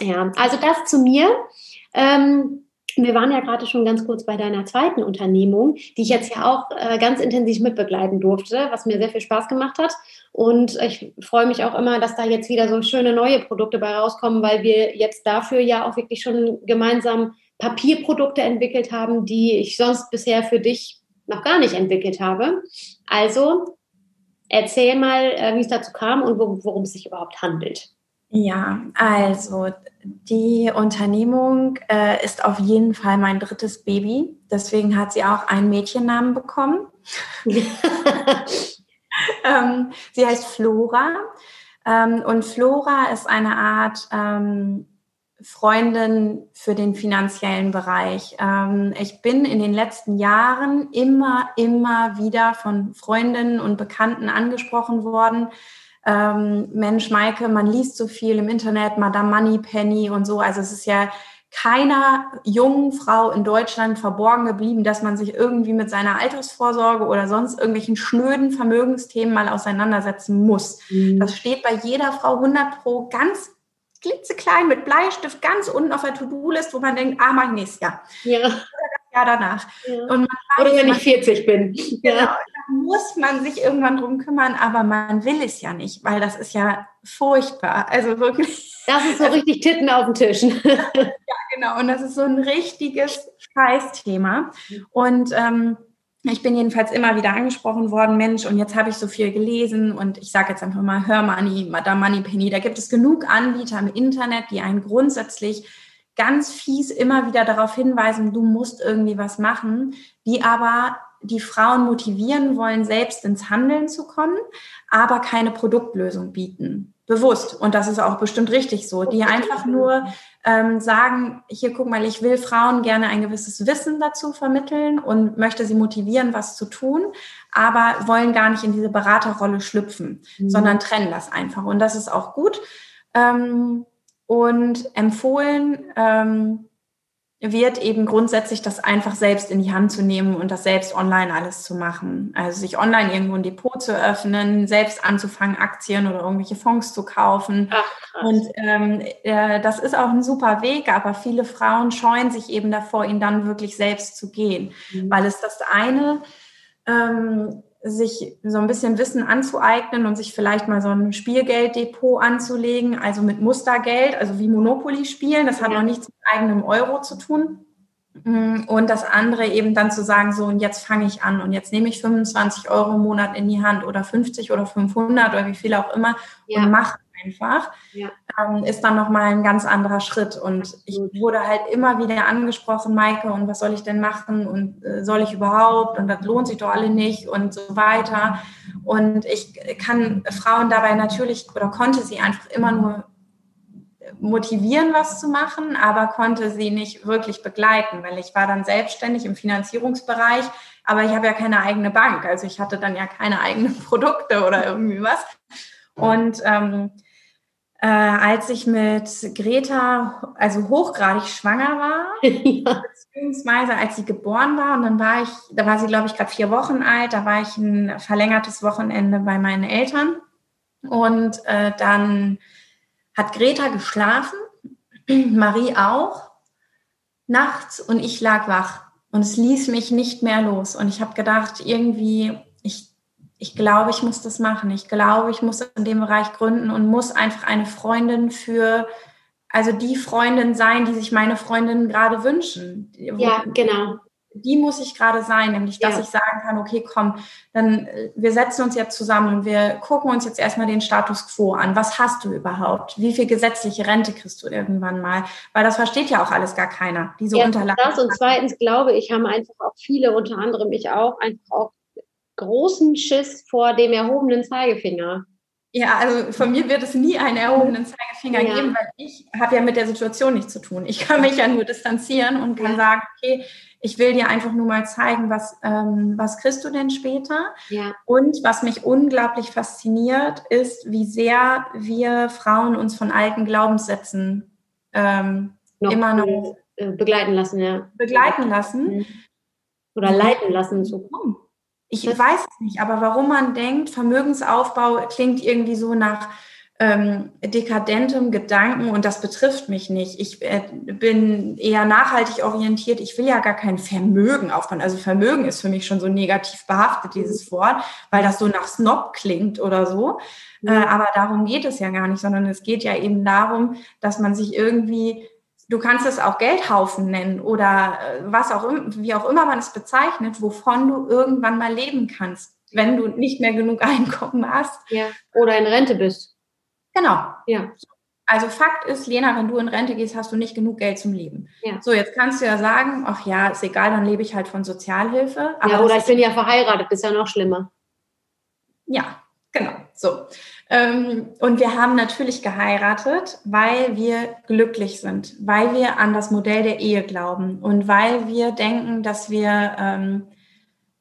[SPEAKER 1] Ja, also das zu mir. Ähm, wir waren ja gerade schon ganz kurz bei deiner zweiten Unternehmung, die ich jetzt ja auch äh, ganz intensiv mitbegleiten durfte, was mir sehr viel Spaß gemacht hat. Und ich freue mich auch immer, dass da jetzt wieder so schöne neue Produkte bei rauskommen, weil wir jetzt dafür ja auch wirklich schon gemeinsam Papierprodukte entwickelt haben, die ich sonst bisher für dich noch gar nicht entwickelt habe. Also erzähl mal, äh, wie es dazu kam und worum es sich überhaupt handelt.
[SPEAKER 2] Ja, also die Unternehmung äh, ist auf jeden Fall mein drittes Baby. Deswegen hat sie auch einen Mädchennamen bekommen. ähm, sie heißt Flora. Ähm, und Flora ist eine Art ähm, Freundin für den finanziellen Bereich. Ähm, ich bin in den letzten Jahren immer, immer wieder von Freundinnen und Bekannten angesprochen worden. Ähm, Mensch, Maike, man liest so viel im Internet, Madame Moneypenny und so. Also es ist ja keiner jungen Frau in Deutschland verborgen geblieben, dass man sich irgendwie mit seiner Altersvorsorge oder sonst irgendwelchen schnöden Vermögensthemen mal auseinandersetzen muss. Mhm. Das steht bei jeder Frau 100 pro ganz klitzeklein mit Bleistift ganz unten auf der To-Do-List, wo man denkt, ah, mein nächstes Jahr. Ja. Oder das Jahr danach.
[SPEAKER 1] Ja. Und weiß, Oder wenn ich 40 bin.
[SPEAKER 2] Genau, muss man sich irgendwann drum kümmern, aber man will es ja nicht, weil das ist ja furchtbar. Also wirklich.
[SPEAKER 1] Das ist so richtig Titten auf dem Tisch.
[SPEAKER 2] ja, genau. Und das ist so ein richtiges Scheißthema. Und ähm, ich bin jedenfalls immer wieder angesprochen worden, Mensch, und jetzt habe ich so viel gelesen und ich sage jetzt einfach mal Hör Money, Madame Moneypenny, da gibt es genug Anbieter im Internet, die einen grundsätzlich ganz fies immer wieder darauf hinweisen, du musst irgendwie was machen, die aber die Frauen motivieren wollen, selbst ins Handeln zu kommen, aber keine Produktlösung bieten bewusst. Und das ist auch bestimmt richtig so, die einfach nur ähm, sagen, hier guck mal, ich will Frauen gerne ein gewisses Wissen dazu vermitteln und möchte sie motivieren, was zu tun, aber wollen gar nicht in diese Beraterrolle schlüpfen, mhm. sondern trennen das einfach. Und das ist auch gut. Ähm, und empfohlen, ähm, wird eben grundsätzlich das einfach selbst in die Hand zu nehmen und das selbst online alles zu machen. Also sich online irgendwo ein Depot zu öffnen, selbst anzufangen, Aktien oder irgendwelche Fonds zu kaufen. Ach, und ähm, äh, das ist auch ein super Weg, aber viele Frauen scheuen sich eben davor, ihn dann wirklich selbst zu gehen, mhm. weil es das eine ähm, sich so ein bisschen Wissen anzueignen und sich vielleicht mal so ein Spielgelddepot anzulegen, also mit Mustergeld, also wie Monopoly spielen. Das hat noch nichts mit eigenem Euro zu tun. Mm, und das andere eben dann zu sagen, so, und jetzt fange ich an und jetzt nehme ich 25 Euro im Monat in die Hand oder 50 oder 500 oder wie viel auch immer ja. und mache einfach, ja. ähm, ist dann nochmal ein ganz anderer Schritt. Und ich wurde halt immer wieder angesprochen, Maike, und was soll ich denn machen und äh, soll ich überhaupt und das lohnt sich doch alle nicht und so weiter. Und ich kann Frauen dabei natürlich oder konnte sie einfach immer nur motivieren, was zu machen, aber konnte sie nicht wirklich begleiten, weil ich war dann selbstständig im Finanzierungsbereich, aber ich habe ja keine eigene Bank, also ich hatte dann ja keine eigenen Produkte oder irgendwie was. Und ähm, äh, als ich mit Greta also hochgradig schwanger war, ja. beziehungsweise als sie geboren war und dann war ich, da war sie glaube ich gerade vier Wochen alt, da war ich ein verlängertes Wochenende bei meinen Eltern. Und äh, dann hat Greta geschlafen, Marie auch, nachts und ich lag wach. Und es ließ mich nicht mehr los. Und ich habe gedacht, irgendwie ich glaube, ich muss das machen. Ich glaube, ich muss in dem Bereich gründen und muss einfach eine Freundin für, also die Freundin sein, die sich meine Freundinnen gerade wünschen.
[SPEAKER 1] Ja, genau.
[SPEAKER 2] Die muss ich gerade sein, nämlich dass ja. ich sagen kann, okay, komm, dann äh, wir setzen uns jetzt zusammen und wir gucken uns jetzt erstmal den Status quo an. Was hast du überhaupt? Wie viel gesetzliche Rente kriegst du irgendwann mal? Weil das versteht ja auch alles gar keiner, diese
[SPEAKER 1] ja,
[SPEAKER 2] Unterlagen.
[SPEAKER 1] Das und zweitens glaube ich, haben einfach auch viele, unter anderem ich auch, einfach auch großen Schiss vor dem erhobenen Zeigefinger.
[SPEAKER 2] Ja, also von mir wird es nie einen erhobenen Zeigefinger ja. geben, weil ich habe ja mit der Situation nichts zu tun. Ich kann mich ja nur distanzieren und kann ja. sagen, okay, ich will dir einfach nur mal zeigen, was, ähm, was kriegst du denn später? Ja. Und was mich unglaublich fasziniert, ist, wie sehr wir Frauen uns von alten Glaubenssätzen ähm, noch immer noch
[SPEAKER 1] äh, begleiten lassen, ja.
[SPEAKER 2] Begleiten lassen.
[SPEAKER 1] Oder leiten lassen, so kommen.
[SPEAKER 2] Ich weiß es nicht, aber warum man denkt, Vermögensaufbau klingt irgendwie so nach ähm, dekadentem Gedanken und das betrifft mich nicht. Ich äh, bin eher nachhaltig orientiert. Ich will ja gar kein Vermögen aufbauen. Also Vermögen ist für mich schon so negativ behaftet, dieses Wort, weil das so nach Snob klingt oder so. Äh, aber darum geht es ja gar nicht, sondern es geht ja eben darum, dass man sich irgendwie Du kannst es auch Geldhaufen nennen oder äh, was auch wie auch immer man es bezeichnet, wovon du irgendwann mal leben kannst, wenn du nicht mehr genug Einkommen hast.
[SPEAKER 1] Ja. Oder in Rente bist.
[SPEAKER 2] Genau. Ja. Also Fakt ist, Lena, wenn du in Rente gehst, hast du nicht genug Geld zum Leben. Ja. So, jetzt kannst du ja sagen, ach ja, ist egal, dann lebe ich halt von Sozialhilfe.
[SPEAKER 1] ja, oder ich bin ja verheiratet, ist ja noch schlimmer.
[SPEAKER 2] Ja, genau. So. Ähm, und wir haben natürlich geheiratet, weil wir glücklich sind, weil wir an das Modell der Ehe glauben und weil wir denken, dass wir ähm,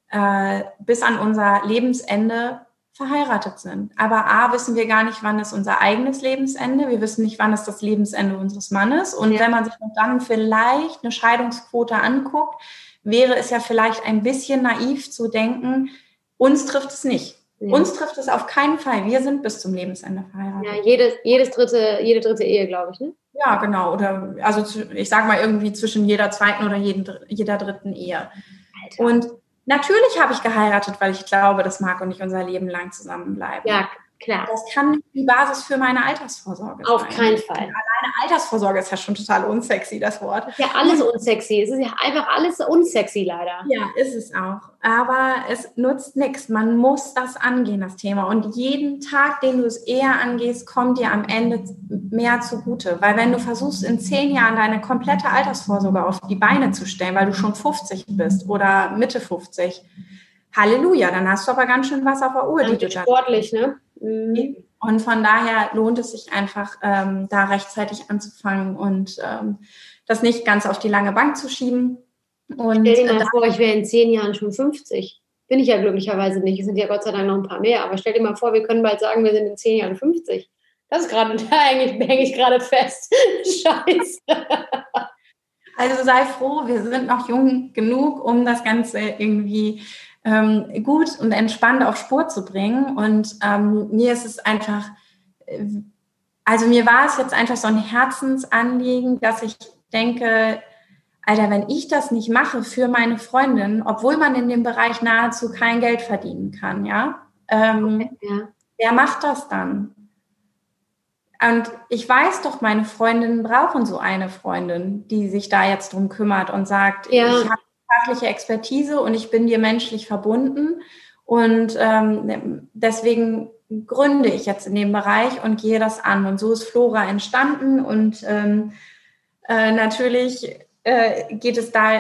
[SPEAKER 2] äh, bis an unser Lebensende verheiratet sind. Aber A, wissen wir gar nicht, wann ist unser eigenes Lebensende. Wir wissen nicht, wann ist das Lebensende unseres Mannes. Und ja. wenn man sich dann vielleicht eine Scheidungsquote anguckt, wäre es ja vielleicht ein bisschen naiv zu denken, uns trifft es nicht. Ja. Uns trifft es auf keinen Fall. Wir sind bis zum Lebensende verheiratet.
[SPEAKER 1] Ja, jedes, jedes dritte, jede dritte Ehe, glaube ich, ne?
[SPEAKER 2] Ja, genau. Oder also ich sage mal irgendwie zwischen jeder zweiten oder jeden, jeder dritten Ehe. Alter. Und Natürlich habe ich geheiratet, weil ich glaube, dass Marc und ich unser Leben lang zusammenbleiben.
[SPEAKER 1] Ja, klar.
[SPEAKER 2] Das kann nicht die Basis für meine Altersvorsorge
[SPEAKER 1] Auf sein. Auf keinen Fall.
[SPEAKER 2] Alleine Altersvorsorge ist ja schon total unsexy, das Wort.
[SPEAKER 1] Ist ja alles unsexy. Es ist ja einfach alles unsexy, leider.
[SPEAKER 2] Ja, ist es auch. Aber es nutzt nichts. Man muss das angehen, das Thema. Und jeden Tag, den du es eher angehst, kommt dir am Ende mehr zugute. Weil wenn du versuchst, in zehn Jahren deine komplette Altersvorsorge auf die Beine zu stellen, weil du schon 50 bist oder Mitte 50, Halleluja, dann hast du aber ganz schön was auf der Uhr.
[SPEAKER 1] Die du sportlich, ne?
[SPEAKER 2] Mhm. Und von daher lohnt es sich einfach, ähm, da rechtzeitig anzufangen und ähm, das nicht ganz auf die lange Bank zu schieben.
[SPEAKER 1] Und Stell dir mal äh, vor, ich wäre in zehn Jahren schon 50. Bin ich ja glücklicherweise nicht. Es sind ja Gott sei Dank noch ein paar mehr. Aber stell dir mal vor, wir können bald sagen, wir sind in zehn Jahren 50. Das ist gerade, da hänge ich gerade fest. Scheiße.
[SPEAKER 2] Also sei froh, wir sind noch jung genug, um das Ganze irgendwie ähm, gut und entspannt auf Spur zu bringen. Und ähm, mir ist es einfach, äh, also mir war es jetzt einfach so ein Herzensanliegen, dass ich denke, Alter, wenn ich das nicht mache für meine Freundin, obwohl man in dem Bereich nahezu kein Geld verdienen kann, ja, ähm, ja. wer macht das dann? Und ich weiß doch, meine Freundinnen brauchen so eine Freundin, die sich da jetzt drum kümmert und sagt, ja. ich habe fachliche Expertise und ich bin dir menschlich verbunden. Und ähm, deswegen gründe ich jetzt in dem Bereich und gehe das an. Und so ist Flora entstanden. Und ähm, äh, natürlich äh, geht es da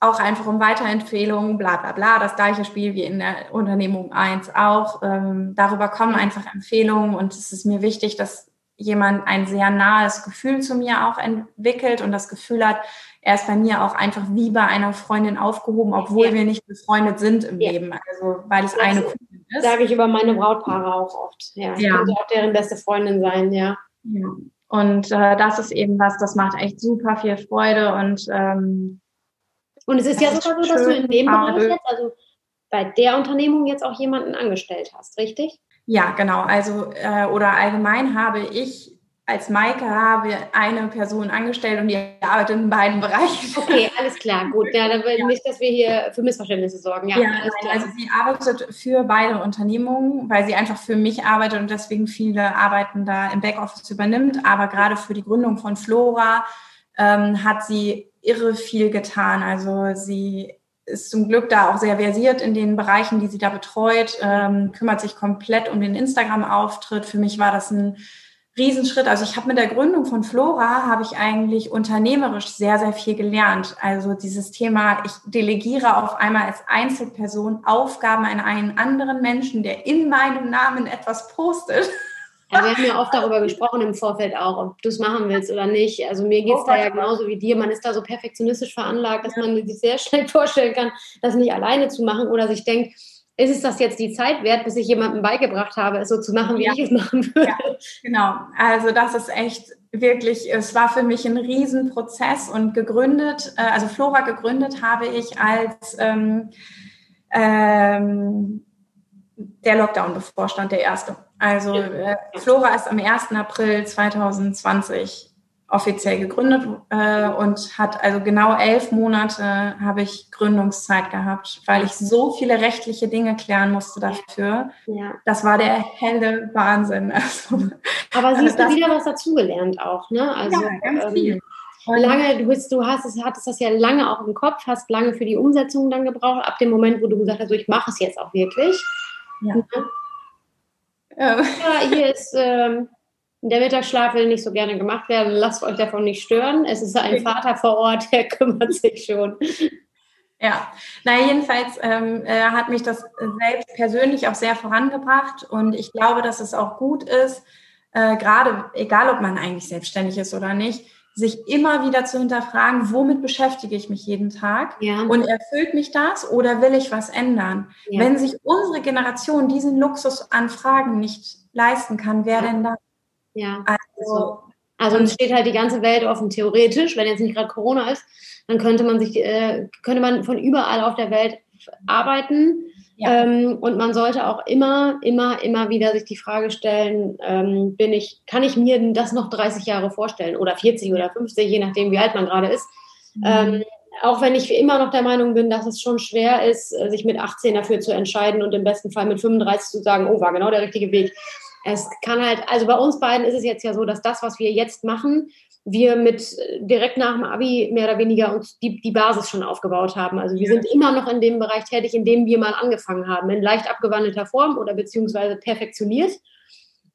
[SPEAKER 2] auch einfach um Weiterempfehlungen, bla bla bla. Das gleiche Spiel wie in der Unternehmung 1 auch. Ähm, darüber kommen einfach Empfehlungen und es ist mir wichtig, dass jemand ein sehr nahes Gefühl zu mir auch entwickelt und das Gefühl hat, er ist bei mir auch einfach wie bei einer Freundin aufgehoben, obwohl ja. wir nicht befreundet sind im ja. Leben. Also weil es das eine
[SPEAKER 1] Kundin ist. Sage ich über meine Brautpaare auch oft. Ja, ich ja. könnte auch deren beste Freundin sein, ja.
[SPEAKER 2] ja. Und äh, das ist eben was, das macht echt super viel Freude und ähm,
[SPEAKER 1] und es ist ja sogar so, dass du in dem Bereich jetzt, also bei der Unternehmung jetzt auch jemanden angestellt hast, richtig?
[SPEAKER 2] Ja, genau. Also äh, oder allgemein habe ich als Maike habe eine Person angestellt und die arbeitet in beiden Bereichen.
[SPEAKER 1] Okay, alles klar, gut. Ja, dann will ja. nicht, dass wir hier für Missverständnisse sorgen. Ja, ja
[SPEAKER 2] also sie arbeitet für beide Unternehmungen, weil sie einfach für mich arbeitet und deswegen viele Arbeiten da im Backoffice übernimmt. Aber gerade für die Gründung von Flora ähm, hat sie irre viel getan. Also sie ist zum Glück da auch sehr versiert in den Bereichen, die sie da betreut, ähm, kümmert sich komplett um den Instagram-Auftritt. Für mich war das ein Riesenschritt. Also ich habe mit der Gründung von Flora habe ich eigentlich unternehmerisch sehr, sehr viel gelernt. Also dieses Thema, ich delegiere auf einmal als Einzelperson Aufgaben an einen anderen Menschen, der in meinem Namen etwas postet.
[SPEAKER 1] Ja, wir haben ja oft darüber gesprochen im Vorfeld auch, ob du es machen willst oder nicht. Also mir geht es oh, da ja genauso wie dir. Man ist da so perfektionistisch veranlagt, dass man sich sehr schnell vorstellen kann, das nicht alleine zu machen oder sich denkt, ist es das jetzt die Zeit wert, bis ich jemandem beigebracht habe, es so zu machen, wie ja. ich es machen würde? Ja,
[SPEAKER 2] genau. Also das ist echt wirklich, es war für mich ein Riesenprozess und gegründet, äh, also Flora gegründet habe ich als ähm, ähm, der Lockdown bevorstand, der erste. Also äh, Flora ist am 1. April 2020 offiziell gegründet äh, und hat also genau elf Monate habe ich Gründungszeit gehabt, weil ich so viele rechtliche Dinge klären musste dafür. Ja. Das war der helle Wahnsinn. Also,
[SPEAKER 1] Aber siehst du wieder was dazugelernt auch, ne? Also ja, ganz ähm, viel. lange, du bist, du hast es, hattest das ja lange auch im Kopf, hast lange für die Umsetzung dann gebraucht, ab dem Moment, wo du gesagt hast, so, ich mache es jetzt auch wirklich. Ja. ja. hier ist ähm, Der Mittagsschlaf will nicht so gerne gemacht werden. Lasst euch davon nicht stören. Es ist ein Vater vor Ort, der kümmert sich schon.
[SPEAKER 2] Ja, na jedenfalls ähm, äh, hat mich das selbst persönlich auch sehr vorangebracht und ich glaube, dass es auch gut ist, äh, gerade egal, ob man eigentlich selbstständig ist oder nicht, sich immer wieder zu hinterfragen, womit beschäftige ich mich jeden Tag ja. und erfüllt mich das oder will ich was ändern? Ja. Wenn sich unsere Generation diesen Luxus an Fragen nicht leisten kann, wer ja. denn da?
[SPEAKER 1] Ja. Also, also uns steht halt die ganze Welt offen, theoretisch, wenn jetzt nicht gerade Corona ist, dann könnte man sich, äh, könnte man von überall auf der Welt arbeiten. Ja. Ähm, und man sollte auch immer, immer, immer wieder sich die Frage stellen, ähm, bin ich, kann ich mir das noch 30 Jahre vorstellen oder 40 oder 50, je nachdem, wie alt man gerade ist. Mhm. Ähm, auch wenn ich immer noch der Meinung bin, dass es schon schwer ist, äh, sich mit 18 dafür zu entscheiden und im besten Fall mit 35 zu sagen, oh, war genau der richtige Weg. Es kann halt, also bei uns beiden ist es jetzt ja so, dass das, was wir jetzt machen, wir mit direkt nach dem Abi mehr oder weniger uns die, die Basis schon aufgebaut haben. Also wir sind immer noch in dem Bereich tätig, in dem wir mal angefangen haben, in leicht abgewandelter Form oder beziehungsweise perfektioniert.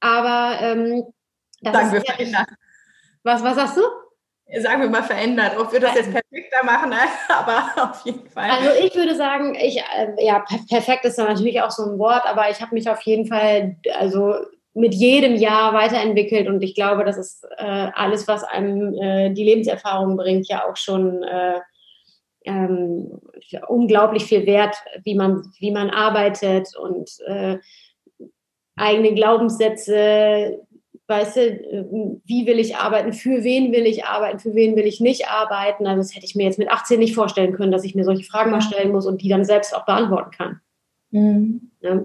[SPEAKER 1] Aber ähm,
[SPEAKER 2] das Sagen wir verändert.
[SPEAKER 1] Was, was sagst du?
[SPEAKER 2] Sagen wir mal verändert, ob wir das jetzt perfekter machen, aber auf jeden Fall.
[SPEAKER 1] Also ich würde sagen, ich, äh, ja, perfekt ist da natürlich auch so ein Wort, aber ich habe mich auf jeden Fall, also mit jedem Jahr weiterentwickelt und ich glaube, das ist äh, alles, was einem äh, die Lebenserfahrung bringt, ja auch schon äh, ähm, unglaublich viel wert, wie man, wie man arbeitet und äh, eigene Glaubenssätze, weißt du, wie will ich arbeiten, für wen will ich arbeiten, für wen will ich nicht arbeiten. Also das hätte ich mir jetzt mit 18 nicht vorstellen können, dass ich mir solche Fragen mal stellen muss und die dann selbst auch beantworten kann. Mhm.
[SPEAKER 2] Ja.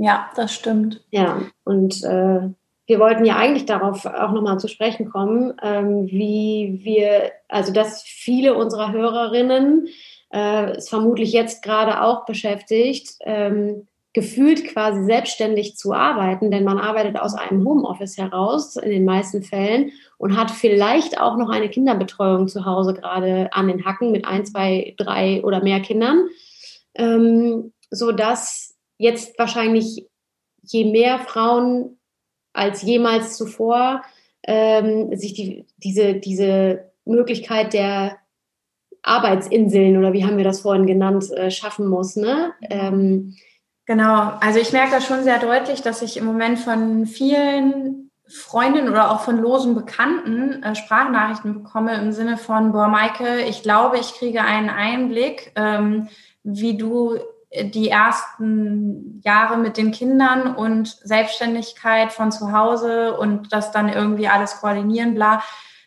[SPEAKER 2] Ja, das stimmt.
[SPEAKER 1] Ja, und äh, wir wollten ja eigentlich darauf auch nochmal zu sprechen kommen, ähm, wie wir, also dass viele unserer Hörerinnen äh, es vermutlich jetzt gerade auch beschäftigt, ähm, gefühlt quasi selbstständig zu arbeiten, denn man arbeitet aus einem Homeoffice heraus in den meisten Fällen und hat vielleicht auch noch eine Kinderbetreuung zu Hause gerade an den Hacken mit ein, zwei, drei oder mehr Kindern, ähm, so dass jetzt wahrscheinlich je mehr Frauen als jemals zuvor ähm, sich die, diese, diese Möglichkeit der Arbeitsinseln oder wie haben wir das vorhin genannt, äh, schaffen muss. Ne? Ähm,
[SPEAKER 2] genau, also ich merke das schon sehr deutlich, dass ich im Moment von vielen Freundinnen oder auch von losen Bekannten äh, Sprachnachrichten bekomme im Sinne von, boah, Maike, ich glaube, ich kriege einen Einblick, ähm, wie du die ersten Jahre mit den Kindern und Selbstständigkeit von zu Hause und das dann irgendwie alles koordinieren, bla,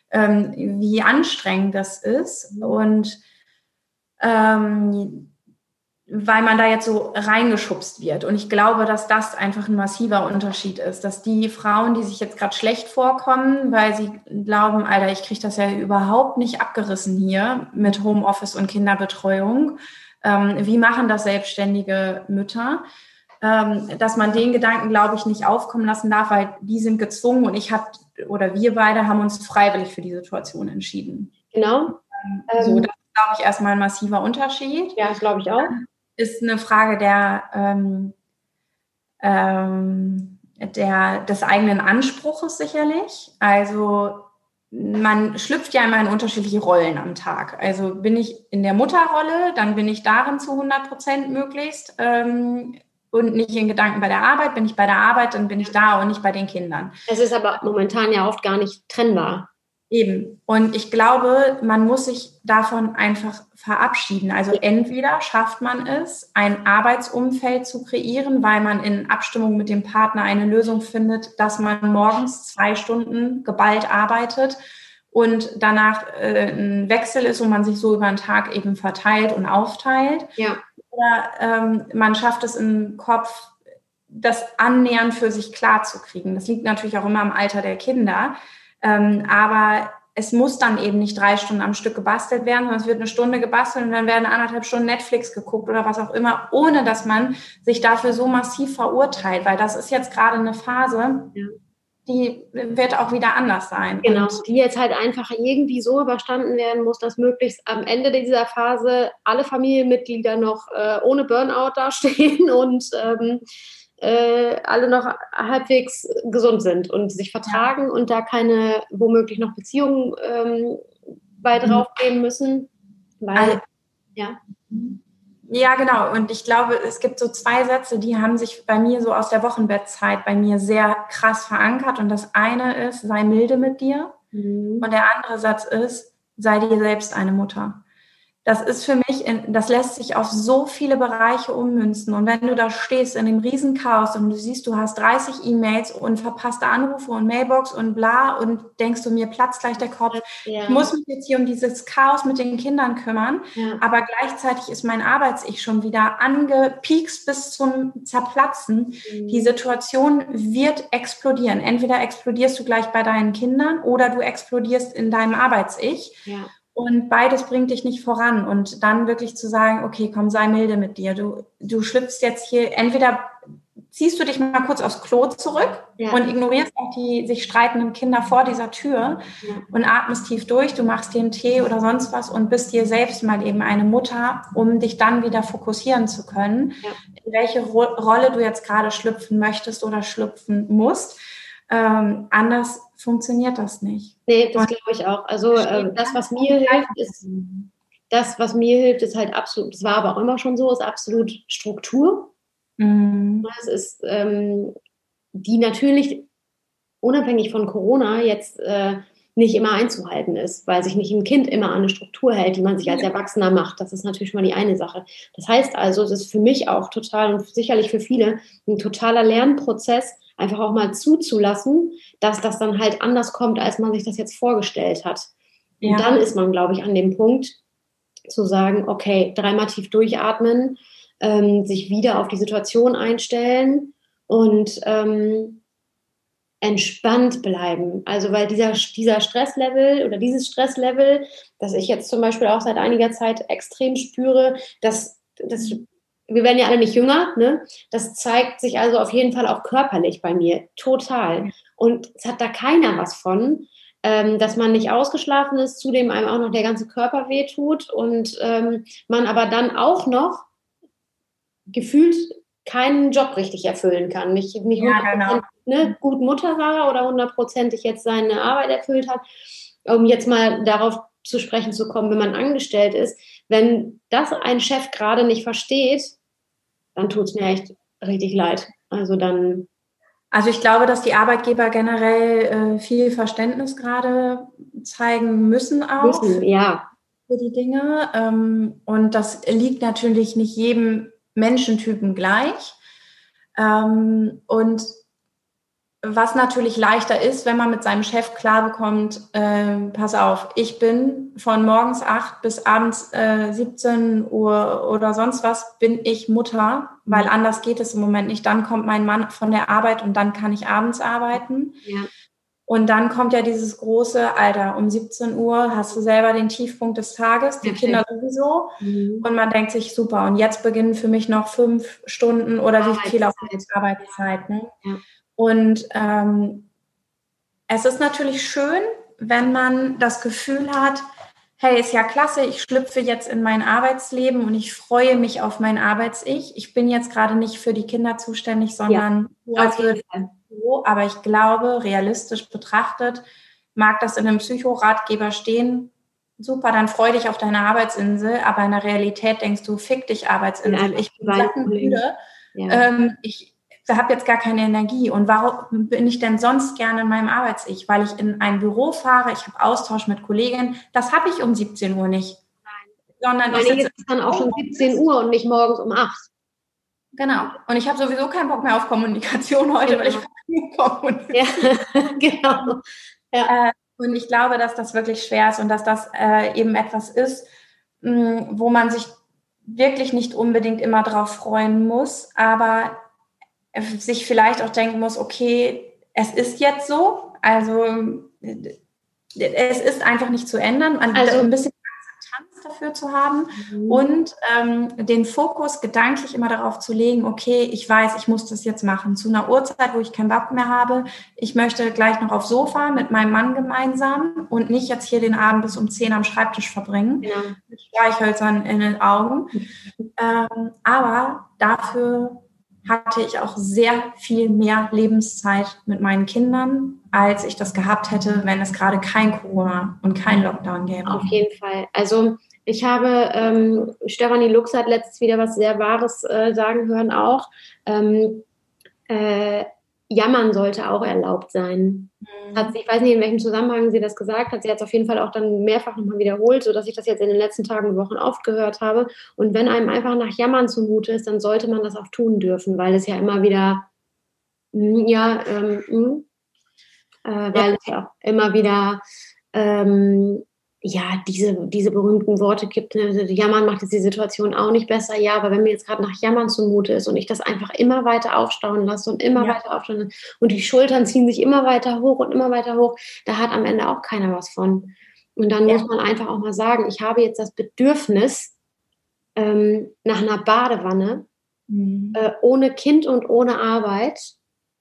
[SPEAKER 2] ähm, wie anstrengend das ist. Und ähm, weil man da jetzt so reingeschubst wird. Und ich glaube, dass das einfach ein massiver Unterschied ist, dass die Frauen, die sich jetzt gerade schlecht vorkommen, weil sie glauben, Alter, ich kriege das ja überhaupt nicht abgerissen hier mit Homeoffice und Kinderbetreuung, ähm, wie machen das selbstständige Mütter? Ähm, dass man den Gedanken, glaube ich, nicht aufkommen lassen darf, weil die sind gezwungen und ich habe oder wir beide haben uns freiwillig für die Situation entschieden.
[SPEAKER 1] Genau.
[SPEAKER 2] Ähm, so, das ist, glaube ich, erstmal ein massiver Unterschied.
[SPEAKER 1] Ja, das glaube ich auch.
[SPEAKER 2] Ist eine Frage der, ähm, ähm, der, des eigenen Anspruches sicherlich. Also man schlüpft ja immer in unterschiedliche Rollen am Tag. Also bin ich in der Mutterrolle, dann bin ich darin zu 100 Prozent möglichst ähm, und nicht in Gedanken bei der Arbeit. Bin ich bei der Arbeit, dann bin ich da und nicht bei den Kindern.
[SPEAKER 1] Es ist aber momentan ja oft gar nicht trennbar.
[SPEAKER 2] Eben. Und ich glaube, man muss sich davon einfach verabschieden. Also entweder schafft man es, ein Arbeitsumfeld zu kreieren, weil man in Abstimmung mit dem Partner eine Lösung findet, dass man morgens zwei Stunden geballt arbeitet und danach äh, ein Wechsel ist und man sich so über den Tag eben verteilt und aufteilt.
[SPEAKER 1] Ja.
[SPEAKER 2] Oder ähm, man schafft es im Kopf, das annähernd für sich klar zu kriegen. Das liegt natürlich auch immer im Alter der Kinder. Ähm, aber es muss dann eben nicht drei Stunden am Stück gebastelt werden, sondern es wird eine Stunde gebastelt und dann werden anderthalb Stunden Netflix geguckt oder was auch immer, ohne dass man sich dafür so massiv verurteilt, weil das ist jetzt gerade eine Phase, ja. die wird auch wieder anders sein.
[SPEAKER 1] Genau, die jetzt halt einfach irgendwie so überstanden werden muss, dass möglichst am Ende dieser Phase alle Familienmitglieder noch äh, ohne Burnout dastehen und ähm, äh, alle noch halbwegs gesund sind und sich vertragen und da keine womöglich noch Beziehungen ähm, bei mhm. drauf gehen müssen. Weil, also,
[SPEAKER 2] ja. Ja, genau. Und ich glaube, es gibt so zwei Sätze, die haben sich bei mir so aus der Wochenbettzeit bei mir sehr krass verankert. Und das eine ist, sei milde mit dir. Mhm. Und der andere Satz ist, sei dir selbst eine Mutter das ist für mich, in, das lässt sich auf so viele Bereiche ummünzen. Und wenn du da stehst in dem Riesenchaos und du siehst, du hast 30 E-Mails und verpasste Anrufe und Mailbox und bla und denkst du, mir platzt gleich der Kopf. Ja. Ich muss mich jetzt hier um dieses Chaos mit den Kindern kümmern. Ja. Aber gleichzeitig ist mein Arbeits-Ich schon wieder angepiekst bis zum Zerplatzen. Mhm. Die Situation wird explodieren. Entweder explodierst du gleich bei deinen Kindern oder du explodierst in deinem Arbeits-Ich. Ja. Und beides bringt dich nicht voran. Und dann wirklich zu sagen, okay, komm, sei milde mit dir. Du, du schlüpfst jetzt hier, entweder ziehst du dich mal kurz aufs Klo zurück ja. und ignorierst auch die sich streitenden Kinder vor dieser Tür ja. und atmest tief durch, du machst dir einen Tee oder sonst was und bist dir selbst mal eben eine Mutter, um dich dann wieder fokussieren zu können, ja. in welche Ro Rolle du jetzt gerade schlüpfen möchtest oder schlüpfen musst. Ähm, anders funktioniert das nicht.
[SPEAKER 1] Nee, das glaube ich auch. Also äh, das, was mir hilft, ist das, was mir hilft, ist halt absolut, das war aber auch immer schon so, ist absolut Struktur. Mhm. Das ist ähm, die natürlich unabhängig von Corona jetzt äh, nicht immer einzuhalten ist, weil sich nicht ein Kind immer an eine Struktur hält, die man sich als Erwachsener macht. Das ist natürlich mal die eine Sache. Das heißt also, es ist für mich auch total und sicherlich für viele ein totaler Lernprozess, einfach auch mal zuzulassen, dass das dann halt anders kommt, als man sich das jetzt vorgestellt hat. Und ja. dann ist man, glaube ich, an dem Punkt zu sagen, okay, dreimal tief durchatmen, ähm, sich wieder auf die Situation einstellen und ähm, entspannt bleiben. Also weil dieser, dieser Stresslevel oder dieses Stresslevel, das ich jetzt zum Beispiel auch seit einiger Zeit extrem spüre, das, das wir werden ja alle nicht jünger, ne? Das zeigt sich also auf jeden Fall auch körperlich bei mir, total. Und es hat da keiner was von, ähm, dass man nicht ausgeschlafen ist, zudem einem auch noch der ganze Körper wehtut und ähm, man aber dann auch noch gefühlt keinen Job richtig erfüllen kann. Nicht, nicht ja, genau. ne, gut Mutter war oder hundertprozentig jetzt seine Arbeit erfüllt hat. Um jetzt mal darauf zu sprechen zu kommen, wenn man angestellt ist, wenn das ein Chef gerade nicht versteht, dann tut es mir echt richtig leid. Also dann.
[SPEAKER 2] Also ich glaube, dass die Arbeitgeber generell äh, viel Verständnis gerade zeigen müssen auch. Müssen,
[SPEAKER 1] ja.
[SPEAKER 2] Für die Dinge. Ähm, und das liegt natürlich nicht jedem Menschentypen gleich. Ähm, und was natürlich leichter ist, wenn man mit seinem Chef klar bekommt, äh, pass auf, ich bin von morgens acht bis abends äh, 17 Uhr oder sonst was, bin ich Mutter, weil mhm. anders geht es im Moment nicht. Dann kommt mein Mann von der Arbeit und dann kann ich abends arbeiten. Ja. Und dann kommt ja dieses große, Alter, um 17 Uhr hast du selber den Tiefpunkt des Tages, die Kinder sowieso. Mhm. Und man denkt sich, super, und jetzt beginnen für mich noch fünf Stunden oder wie viel auch Arbeitszeit. Ne? Ja. Und ähm, es ist natürlich schön, wenn man das Gefühl hat, hey, ist ja klasse, ich schlüpfe jetzt in mein Arbeitsleben und ich freue mich auf mein Arbeits-Ich. Ich bin jetzt gerade nicht für die Kinder zuständig, sondern ja, für Büro. Aber ich glaube, realistisch betrachtet, mag das in einem Psychoratgeber stehen, super, dann freu dich auf deine Arbeitsinsel, aber in der Realität denkst du, fick dich Arbeitsinsel, ich bin müde. Ja. Ähm, ich, habe jetzt gar keine Energie. Und warum bin ich denn sonst gerne in meinem Arbeits-Ich? Weil ich in ein Büro fahre, ich habe Austausch mit Kolleginnen. Das habe ich um 17 Uhr nicht.
[SPEAKER 1] Nein. Sondern Weil ich ist dann auch schon 17 Uhr und nicht morgens um 8.
[SPEAKER 2] Genau. Und ich habe sowieso keinen Bock mehr auf Kommunikation heute, genau. weil ich genau. kommuniziere. Ja, genau. Ja. Äh, und ich glaube, dass das wirklich schwer ist und dass das äh, eben etwas ist, mh, wo man sich wirklich nicht unbedingt immer drauf freuen muss, aber sich vielleicht auch denken muss, okay, es ist jetzt so, also es ist einfach nicht zu ändern, also ein bisschen Akzeptanz dafür zu haben mhm. und ähm, den Fokus gedanklich immer darauf zu legen, okay, ich weiß, ich muss das jetzt machen, zu einer Uhrzeit, wo ich keinen Bock mehr habe. Ich möchte gleich noch aufs Sofa mit meinem Mann gemeinsam und nicht jetzt hier den Abend bis um 10 am Schreibtisch verbringen, ja. mit Streichhölzern in den Augen. ähm, aber dafür hatte ich auch sehr viel mehr Lebenszeit mit meinen Kindern, als ich das gehabt hätte, wenn es gerade kein Corona und kein Lockdown gäbe.
[SPEAKER 1] Auf jeden Fall. Also ich habe ähm, Stefanie Lux hat letztens wieder was sehr Wahres äh, sagen hören auch. Ähm, äh, Jammern sollte auch erlaubt sein. Mhm. Hat, ich weiß nicht, in welchem Zusammenhang sie das gesagt hat. Sie hat es auf jeden Fall auch dann mehrfach nochmal wiederholt, sodass ich das jetzt in den letzten Tagen und Wochen oft gehört habe. Und wenn einem einfach nach Jammern zumute ist, dann sollte man das auch tun dürfen, weil es ja immer wieder, hm, ja, ähm, hm, äh, weil ja. es ja auch immer wieder ähm, ja, diese, diese berühmten Worte gibt. Ne? Jammern macht jetzt die Situation auch nicht besser. Ja, aber wenn mir jetzt gerade nach Jammern zumute ist und ich das einfach immer weiter aufstauen lasse und immer ja. weiter aufstauen lasse und die Schultern ziehen sich immer weiter hoch und immer weiter hoch, da hat am Ende auch keiner was von. Und dann ja. muss man einfach auch mal sagen, ich habe jetzt das Bedürfnis ähm, nach einer Badewanne mhm. äh, ohne Kind und ohne Arbeit.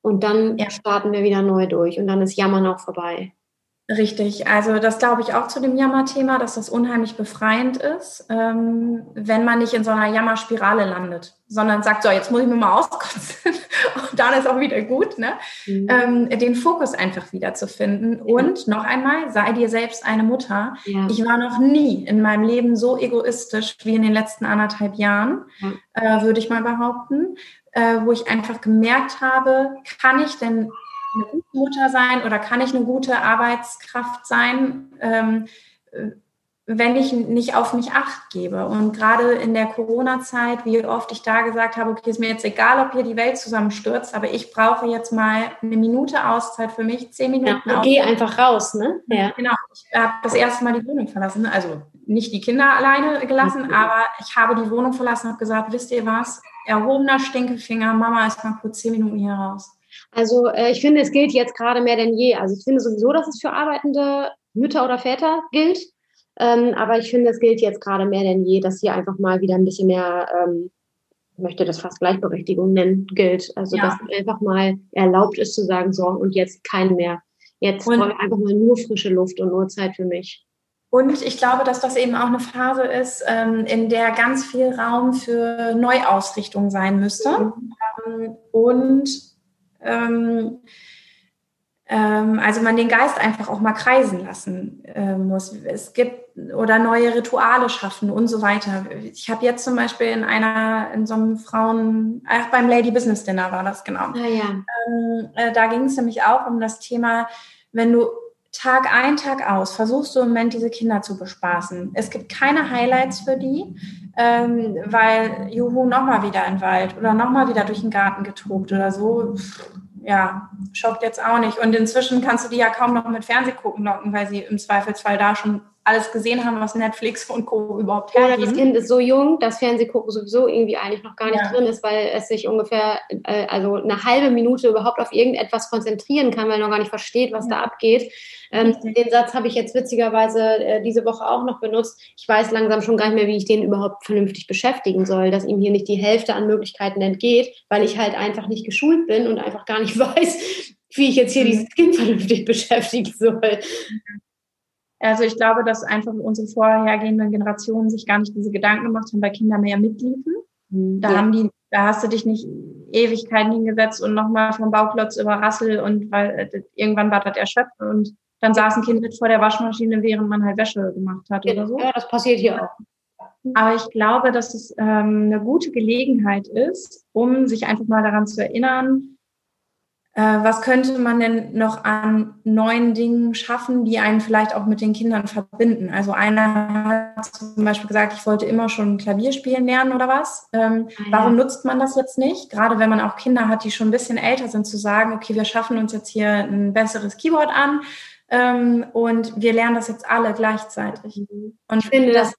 [SPEAKER 1] Und dann ja. starten wir wieder neu durch und dann ist Jammern auch vorbei.
[SPEAKER 2] Richtig, also das glaube ich auch zu dem Jammerthema, dass das unheimlich befreiend ist, ähm, wenn man nicht in so einer Jammerspirale landet, sondern sagt, so, jetzt muss ich mir mal auskotzen und dann ist auch wieder gut, ne? Mhm. Ähm, den Fokus einfach wieder zu finden. Ja. Und noch einmal, sei dir selbst eine Mutter. Ja. Ich war noch nie in meinem Leben so egoistisch wie in den letzten anderthalb Jahren, ja. äh, würde ich mal behaupten, äh, wo ich einfach gemerkt habe, kann ich denn eine gute Mutter sein oder kann ich eine gute Arbeitskraft sein, ähm, wenn ich nicht auf mich acht gebe. Und gerade in der Corona-Zeit, wie oft ich da gesagt habe, okay, ist mir jetzt egal, ob hier die Welt zusammenstürzt, aber ich brauche jetzt mal eine Minute Auszeit für mich, zehn Minuten.
[SPEAKER 1] Ja, geh einfach raus, ne?
[SPEAKER 2] Ja. Genau. Ich habe das erste Mal die Wohnung verlassen. Also nicht die Kinder alleine gelassen, mhm. aber ich habe die Wohnung verlassen und habe gesagt, wisst ihr was? Erhobener Stinkefinger, Mama ist mal kurz zehn Minuten hier raus.
[SPEAKER 1] Also äh, ich finde, es gilt jetzt gerade mehr denn je. Also ich finde sowieso, dass es für arbeitende Mütter oder Väter gilt. Ähm, aber ich finde, es gilt jetzt gerade mehr denn je, dass hier einfach mal wieder ein bisschen mehr, ähm, ich möchte das fast Gleichberechtigung nennen, gilt. Also ja. dass einfach mal erlaubt ist zu sagen, so und jetzt keinen mehr. Jetzt und brauche ich einfach mal nur frische Luft und nur Zeit für mich.
[SPEAKER 2] Und ich glaube, dass das eben auch eine Phase ist, ähm, in der ganz viel Raum für Neuausrichtung sein müsste. Mhm. Ähm, und ähm, ähm, also man den Geist einfach auch mal kreisen lassen äh, muss. Es gibt oder neue Rituale schaffen und so weiter. Ich habe jetzt zum Beispiel in einer, in so einem Frauen, ach, beim Lady Business Dinner war das genau. Ah, ja. ähm, äh, da ging es nämlich auch um das Thema, wenn du Tag ein, Tag aus versuchst du im Moment diese Kinder zu bespaßen. Es gibt keine Highlights für die, ähm, weil juhu, nochmal wieder in den Wald oder nochmal wieder durch den Garten getobt oder so. Ja, schockt jetzt auch nicht. Und inzwischen kannst du die ja kaum noch mit Fernsehgucken locken, weil sie im Zweifelsfall da schon alles gesehen haben, was Netflix und Co. überhaupt hergeben.
[SPEAKER 1] Oder das Kind ist so jung, dass Fernsehgucken sowieso irgendwie eigentlich noch gar nicht ja. drin ist, weil es sich ungefähr, äh, also eine halbe Minute überhaupt auf irgendetwas konzentrieren kann, weil er noch gar nicht versteht, was ja. da abgeht. Ähm, den Satz habe ich jetzt witzigerweise äh, diese Woche auch noch benutzt. Ich weiß langsam schon gar nicht mehr, wie ich den überhaupt vernünftig beschäftigen soll, dass ihm hier nicht die Hälfte an Möglichkeiten entgeht, weil ich halt einfach nicht geschult bin und einfach gar nicht weiß, wie ich jetzt hier mhm. dieses Kind vernünftig beschäftigen soll.
[SPEAKER 2] Also ich glaube, dass einfach unsere vorhergehenden Generationen sich gar nicht diese Gedanken gemacht haben, weil Kinder mehr mitliefen. Mhm. Da ja. haben die, da hast du dich nicht Ewigkeiten hingesetzt und nochmal vom Bauklotz über Rassel und weil äh, irgendwann war das erschöpft und dann saß ein Kind mit vor der Waschmaschine, während man halt Wäsche gemacht hat oder so.
[SPEAKER 1] Ja, das passiert hier auch.
[SPEAKER 2] Aber ich glaube, dass es ähm, eine gute Gelegenheit ist, um sich einfach mal daran zu erinnern, was könnte man denn noch an neuen Dingen schaffen, die einen vielleicht auch mit den Kindern verbinden? Also einer hat zum Beispiel gesagt, ich wollte immer schon Klavier spielen lernen oder was. Ähm, ah, ja. Warum nutzt man das jetzt nicht? Gerade wenn man auch Kinder hat, die schon ein bisschen älter sind, zu sagen, okay, wir schaffen uns jetzt hier ein besseres Keyboard an ähm, und wir lernen das jetzt alle gleichzeitig. Mhm. Und ich finde, das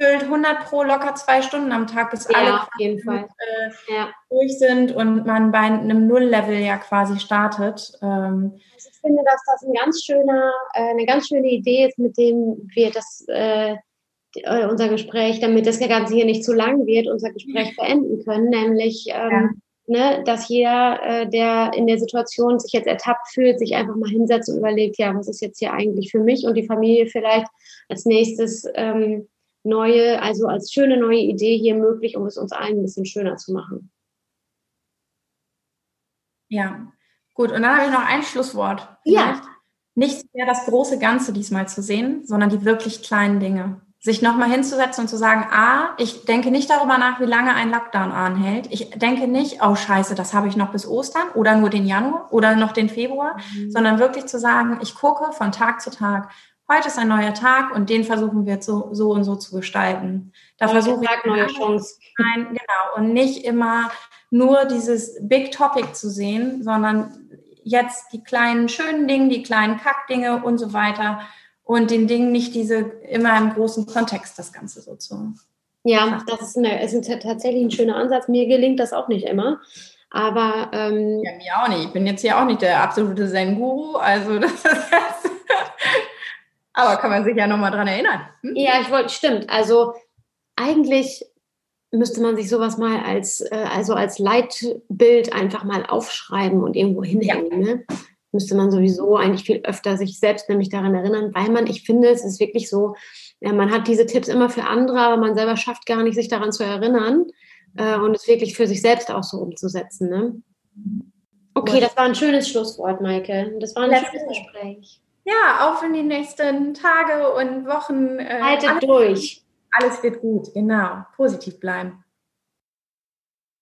[SPEAKER 2] füllt 100 pro locker zwei Stunden am Tag, bis ja, alle
[SPEAKER 1] auf jeden Fall.
[SPEAKER 2] Äh, ja. durch sind und man bei einem Null-Level ja quasi startet. Ähm,
[SPEAKER 1] also ich finde, dass das ein ganz schöner, äh, eine ganz schöne Idee ist, mit dem wir das äh, äh unser Gespräch, damit das Ganze hier nicht zu lang wird, unser Gespräch beenden können, nämlich ähm, ja ne, dass jeder, äh, der in der Situation sich jetzt ertappt fühlt, sich einfach mal hinsetzt und überlegt, ja, was ist jetzt hier eigentlich für mich und die Familie vielleicht als nächstes ähm, neue, also als schöne neue Idee hier möglich, um es uns allen ein bisschen schöner zu machen.
[SPEAKER 2] Ja, gut. Und dann habe ich noch ein Schlusswort.
[SPEAKER 1] Ja.
[SPEAKER 2] Nicht mehr das große Ganze diesmal zu sehen, sondern die wirklich kleinen Dinge sich nochmal hinzusetzen und zu sagen, ah, ich denke nicht darüber nach, wie lange ein Lockdown anhält. Ich denke nicht, oh scheiße, das habe ich noch bis Ostern oder nur den Januar oder noch den Februar, mhm. sondern wirklich zu sagen, ich gucke von Tag zu Tag. Heute ist ein neuer Tag und den versuchen wir so, so und so zu gestalten. Da versuche ich neue Chance. Nein, genau. Und nicht immer nur dieses Big Topic zu sehen, sondern jetzt die kleinen schönen Dinge, die kleinen Kackdinge und so weiter und den Dingen nicht diese immer im großen Kontext das Ganze so zu.
[SPEAKER 1] Ja, das ist, eine, ist tatsächlich ein schöner Ansatz. Mir gelingt das auch nicht immer. Aber ähm,
[SPEAKER 2] ja, mir auch nicht. Ich bin jetzt hier auch nicht der absolute Zen-Guru. Also das ist jetzt aber kann man sich ja nochmal dran erinnern.
[SPEAKER 1] Hm? Ja, ich wollte, stimmt. Also eigentlich müsste man sich sowas mal als, äh, also als Leitbild einfach mal aufschreiben und irgendwo hinhängen. Ja. Ne? müsste man sowieso eigentlich viel öfter sich selbst nämlich daran erinnern, weil man, ich finde, es ist wirklich so, ja, man hat diese Tipps immer für andere, aber man selber schafft gar nicht, sich daran zu erinnern äh, und es wirklich für sich selbst auch so umzusetzen. Ne? Okay, das war ein schönes Schlusswort, Maike. Das war ein Letzte. schönes Gespräch.
[SPEAKER 2] Ja, auf in die nächsten Tage und Wochen.
[SPEAKER 1] Äh, Haltet durch.
[SPEAKER 2] Alles wird gut, genau. Positiv bleiben.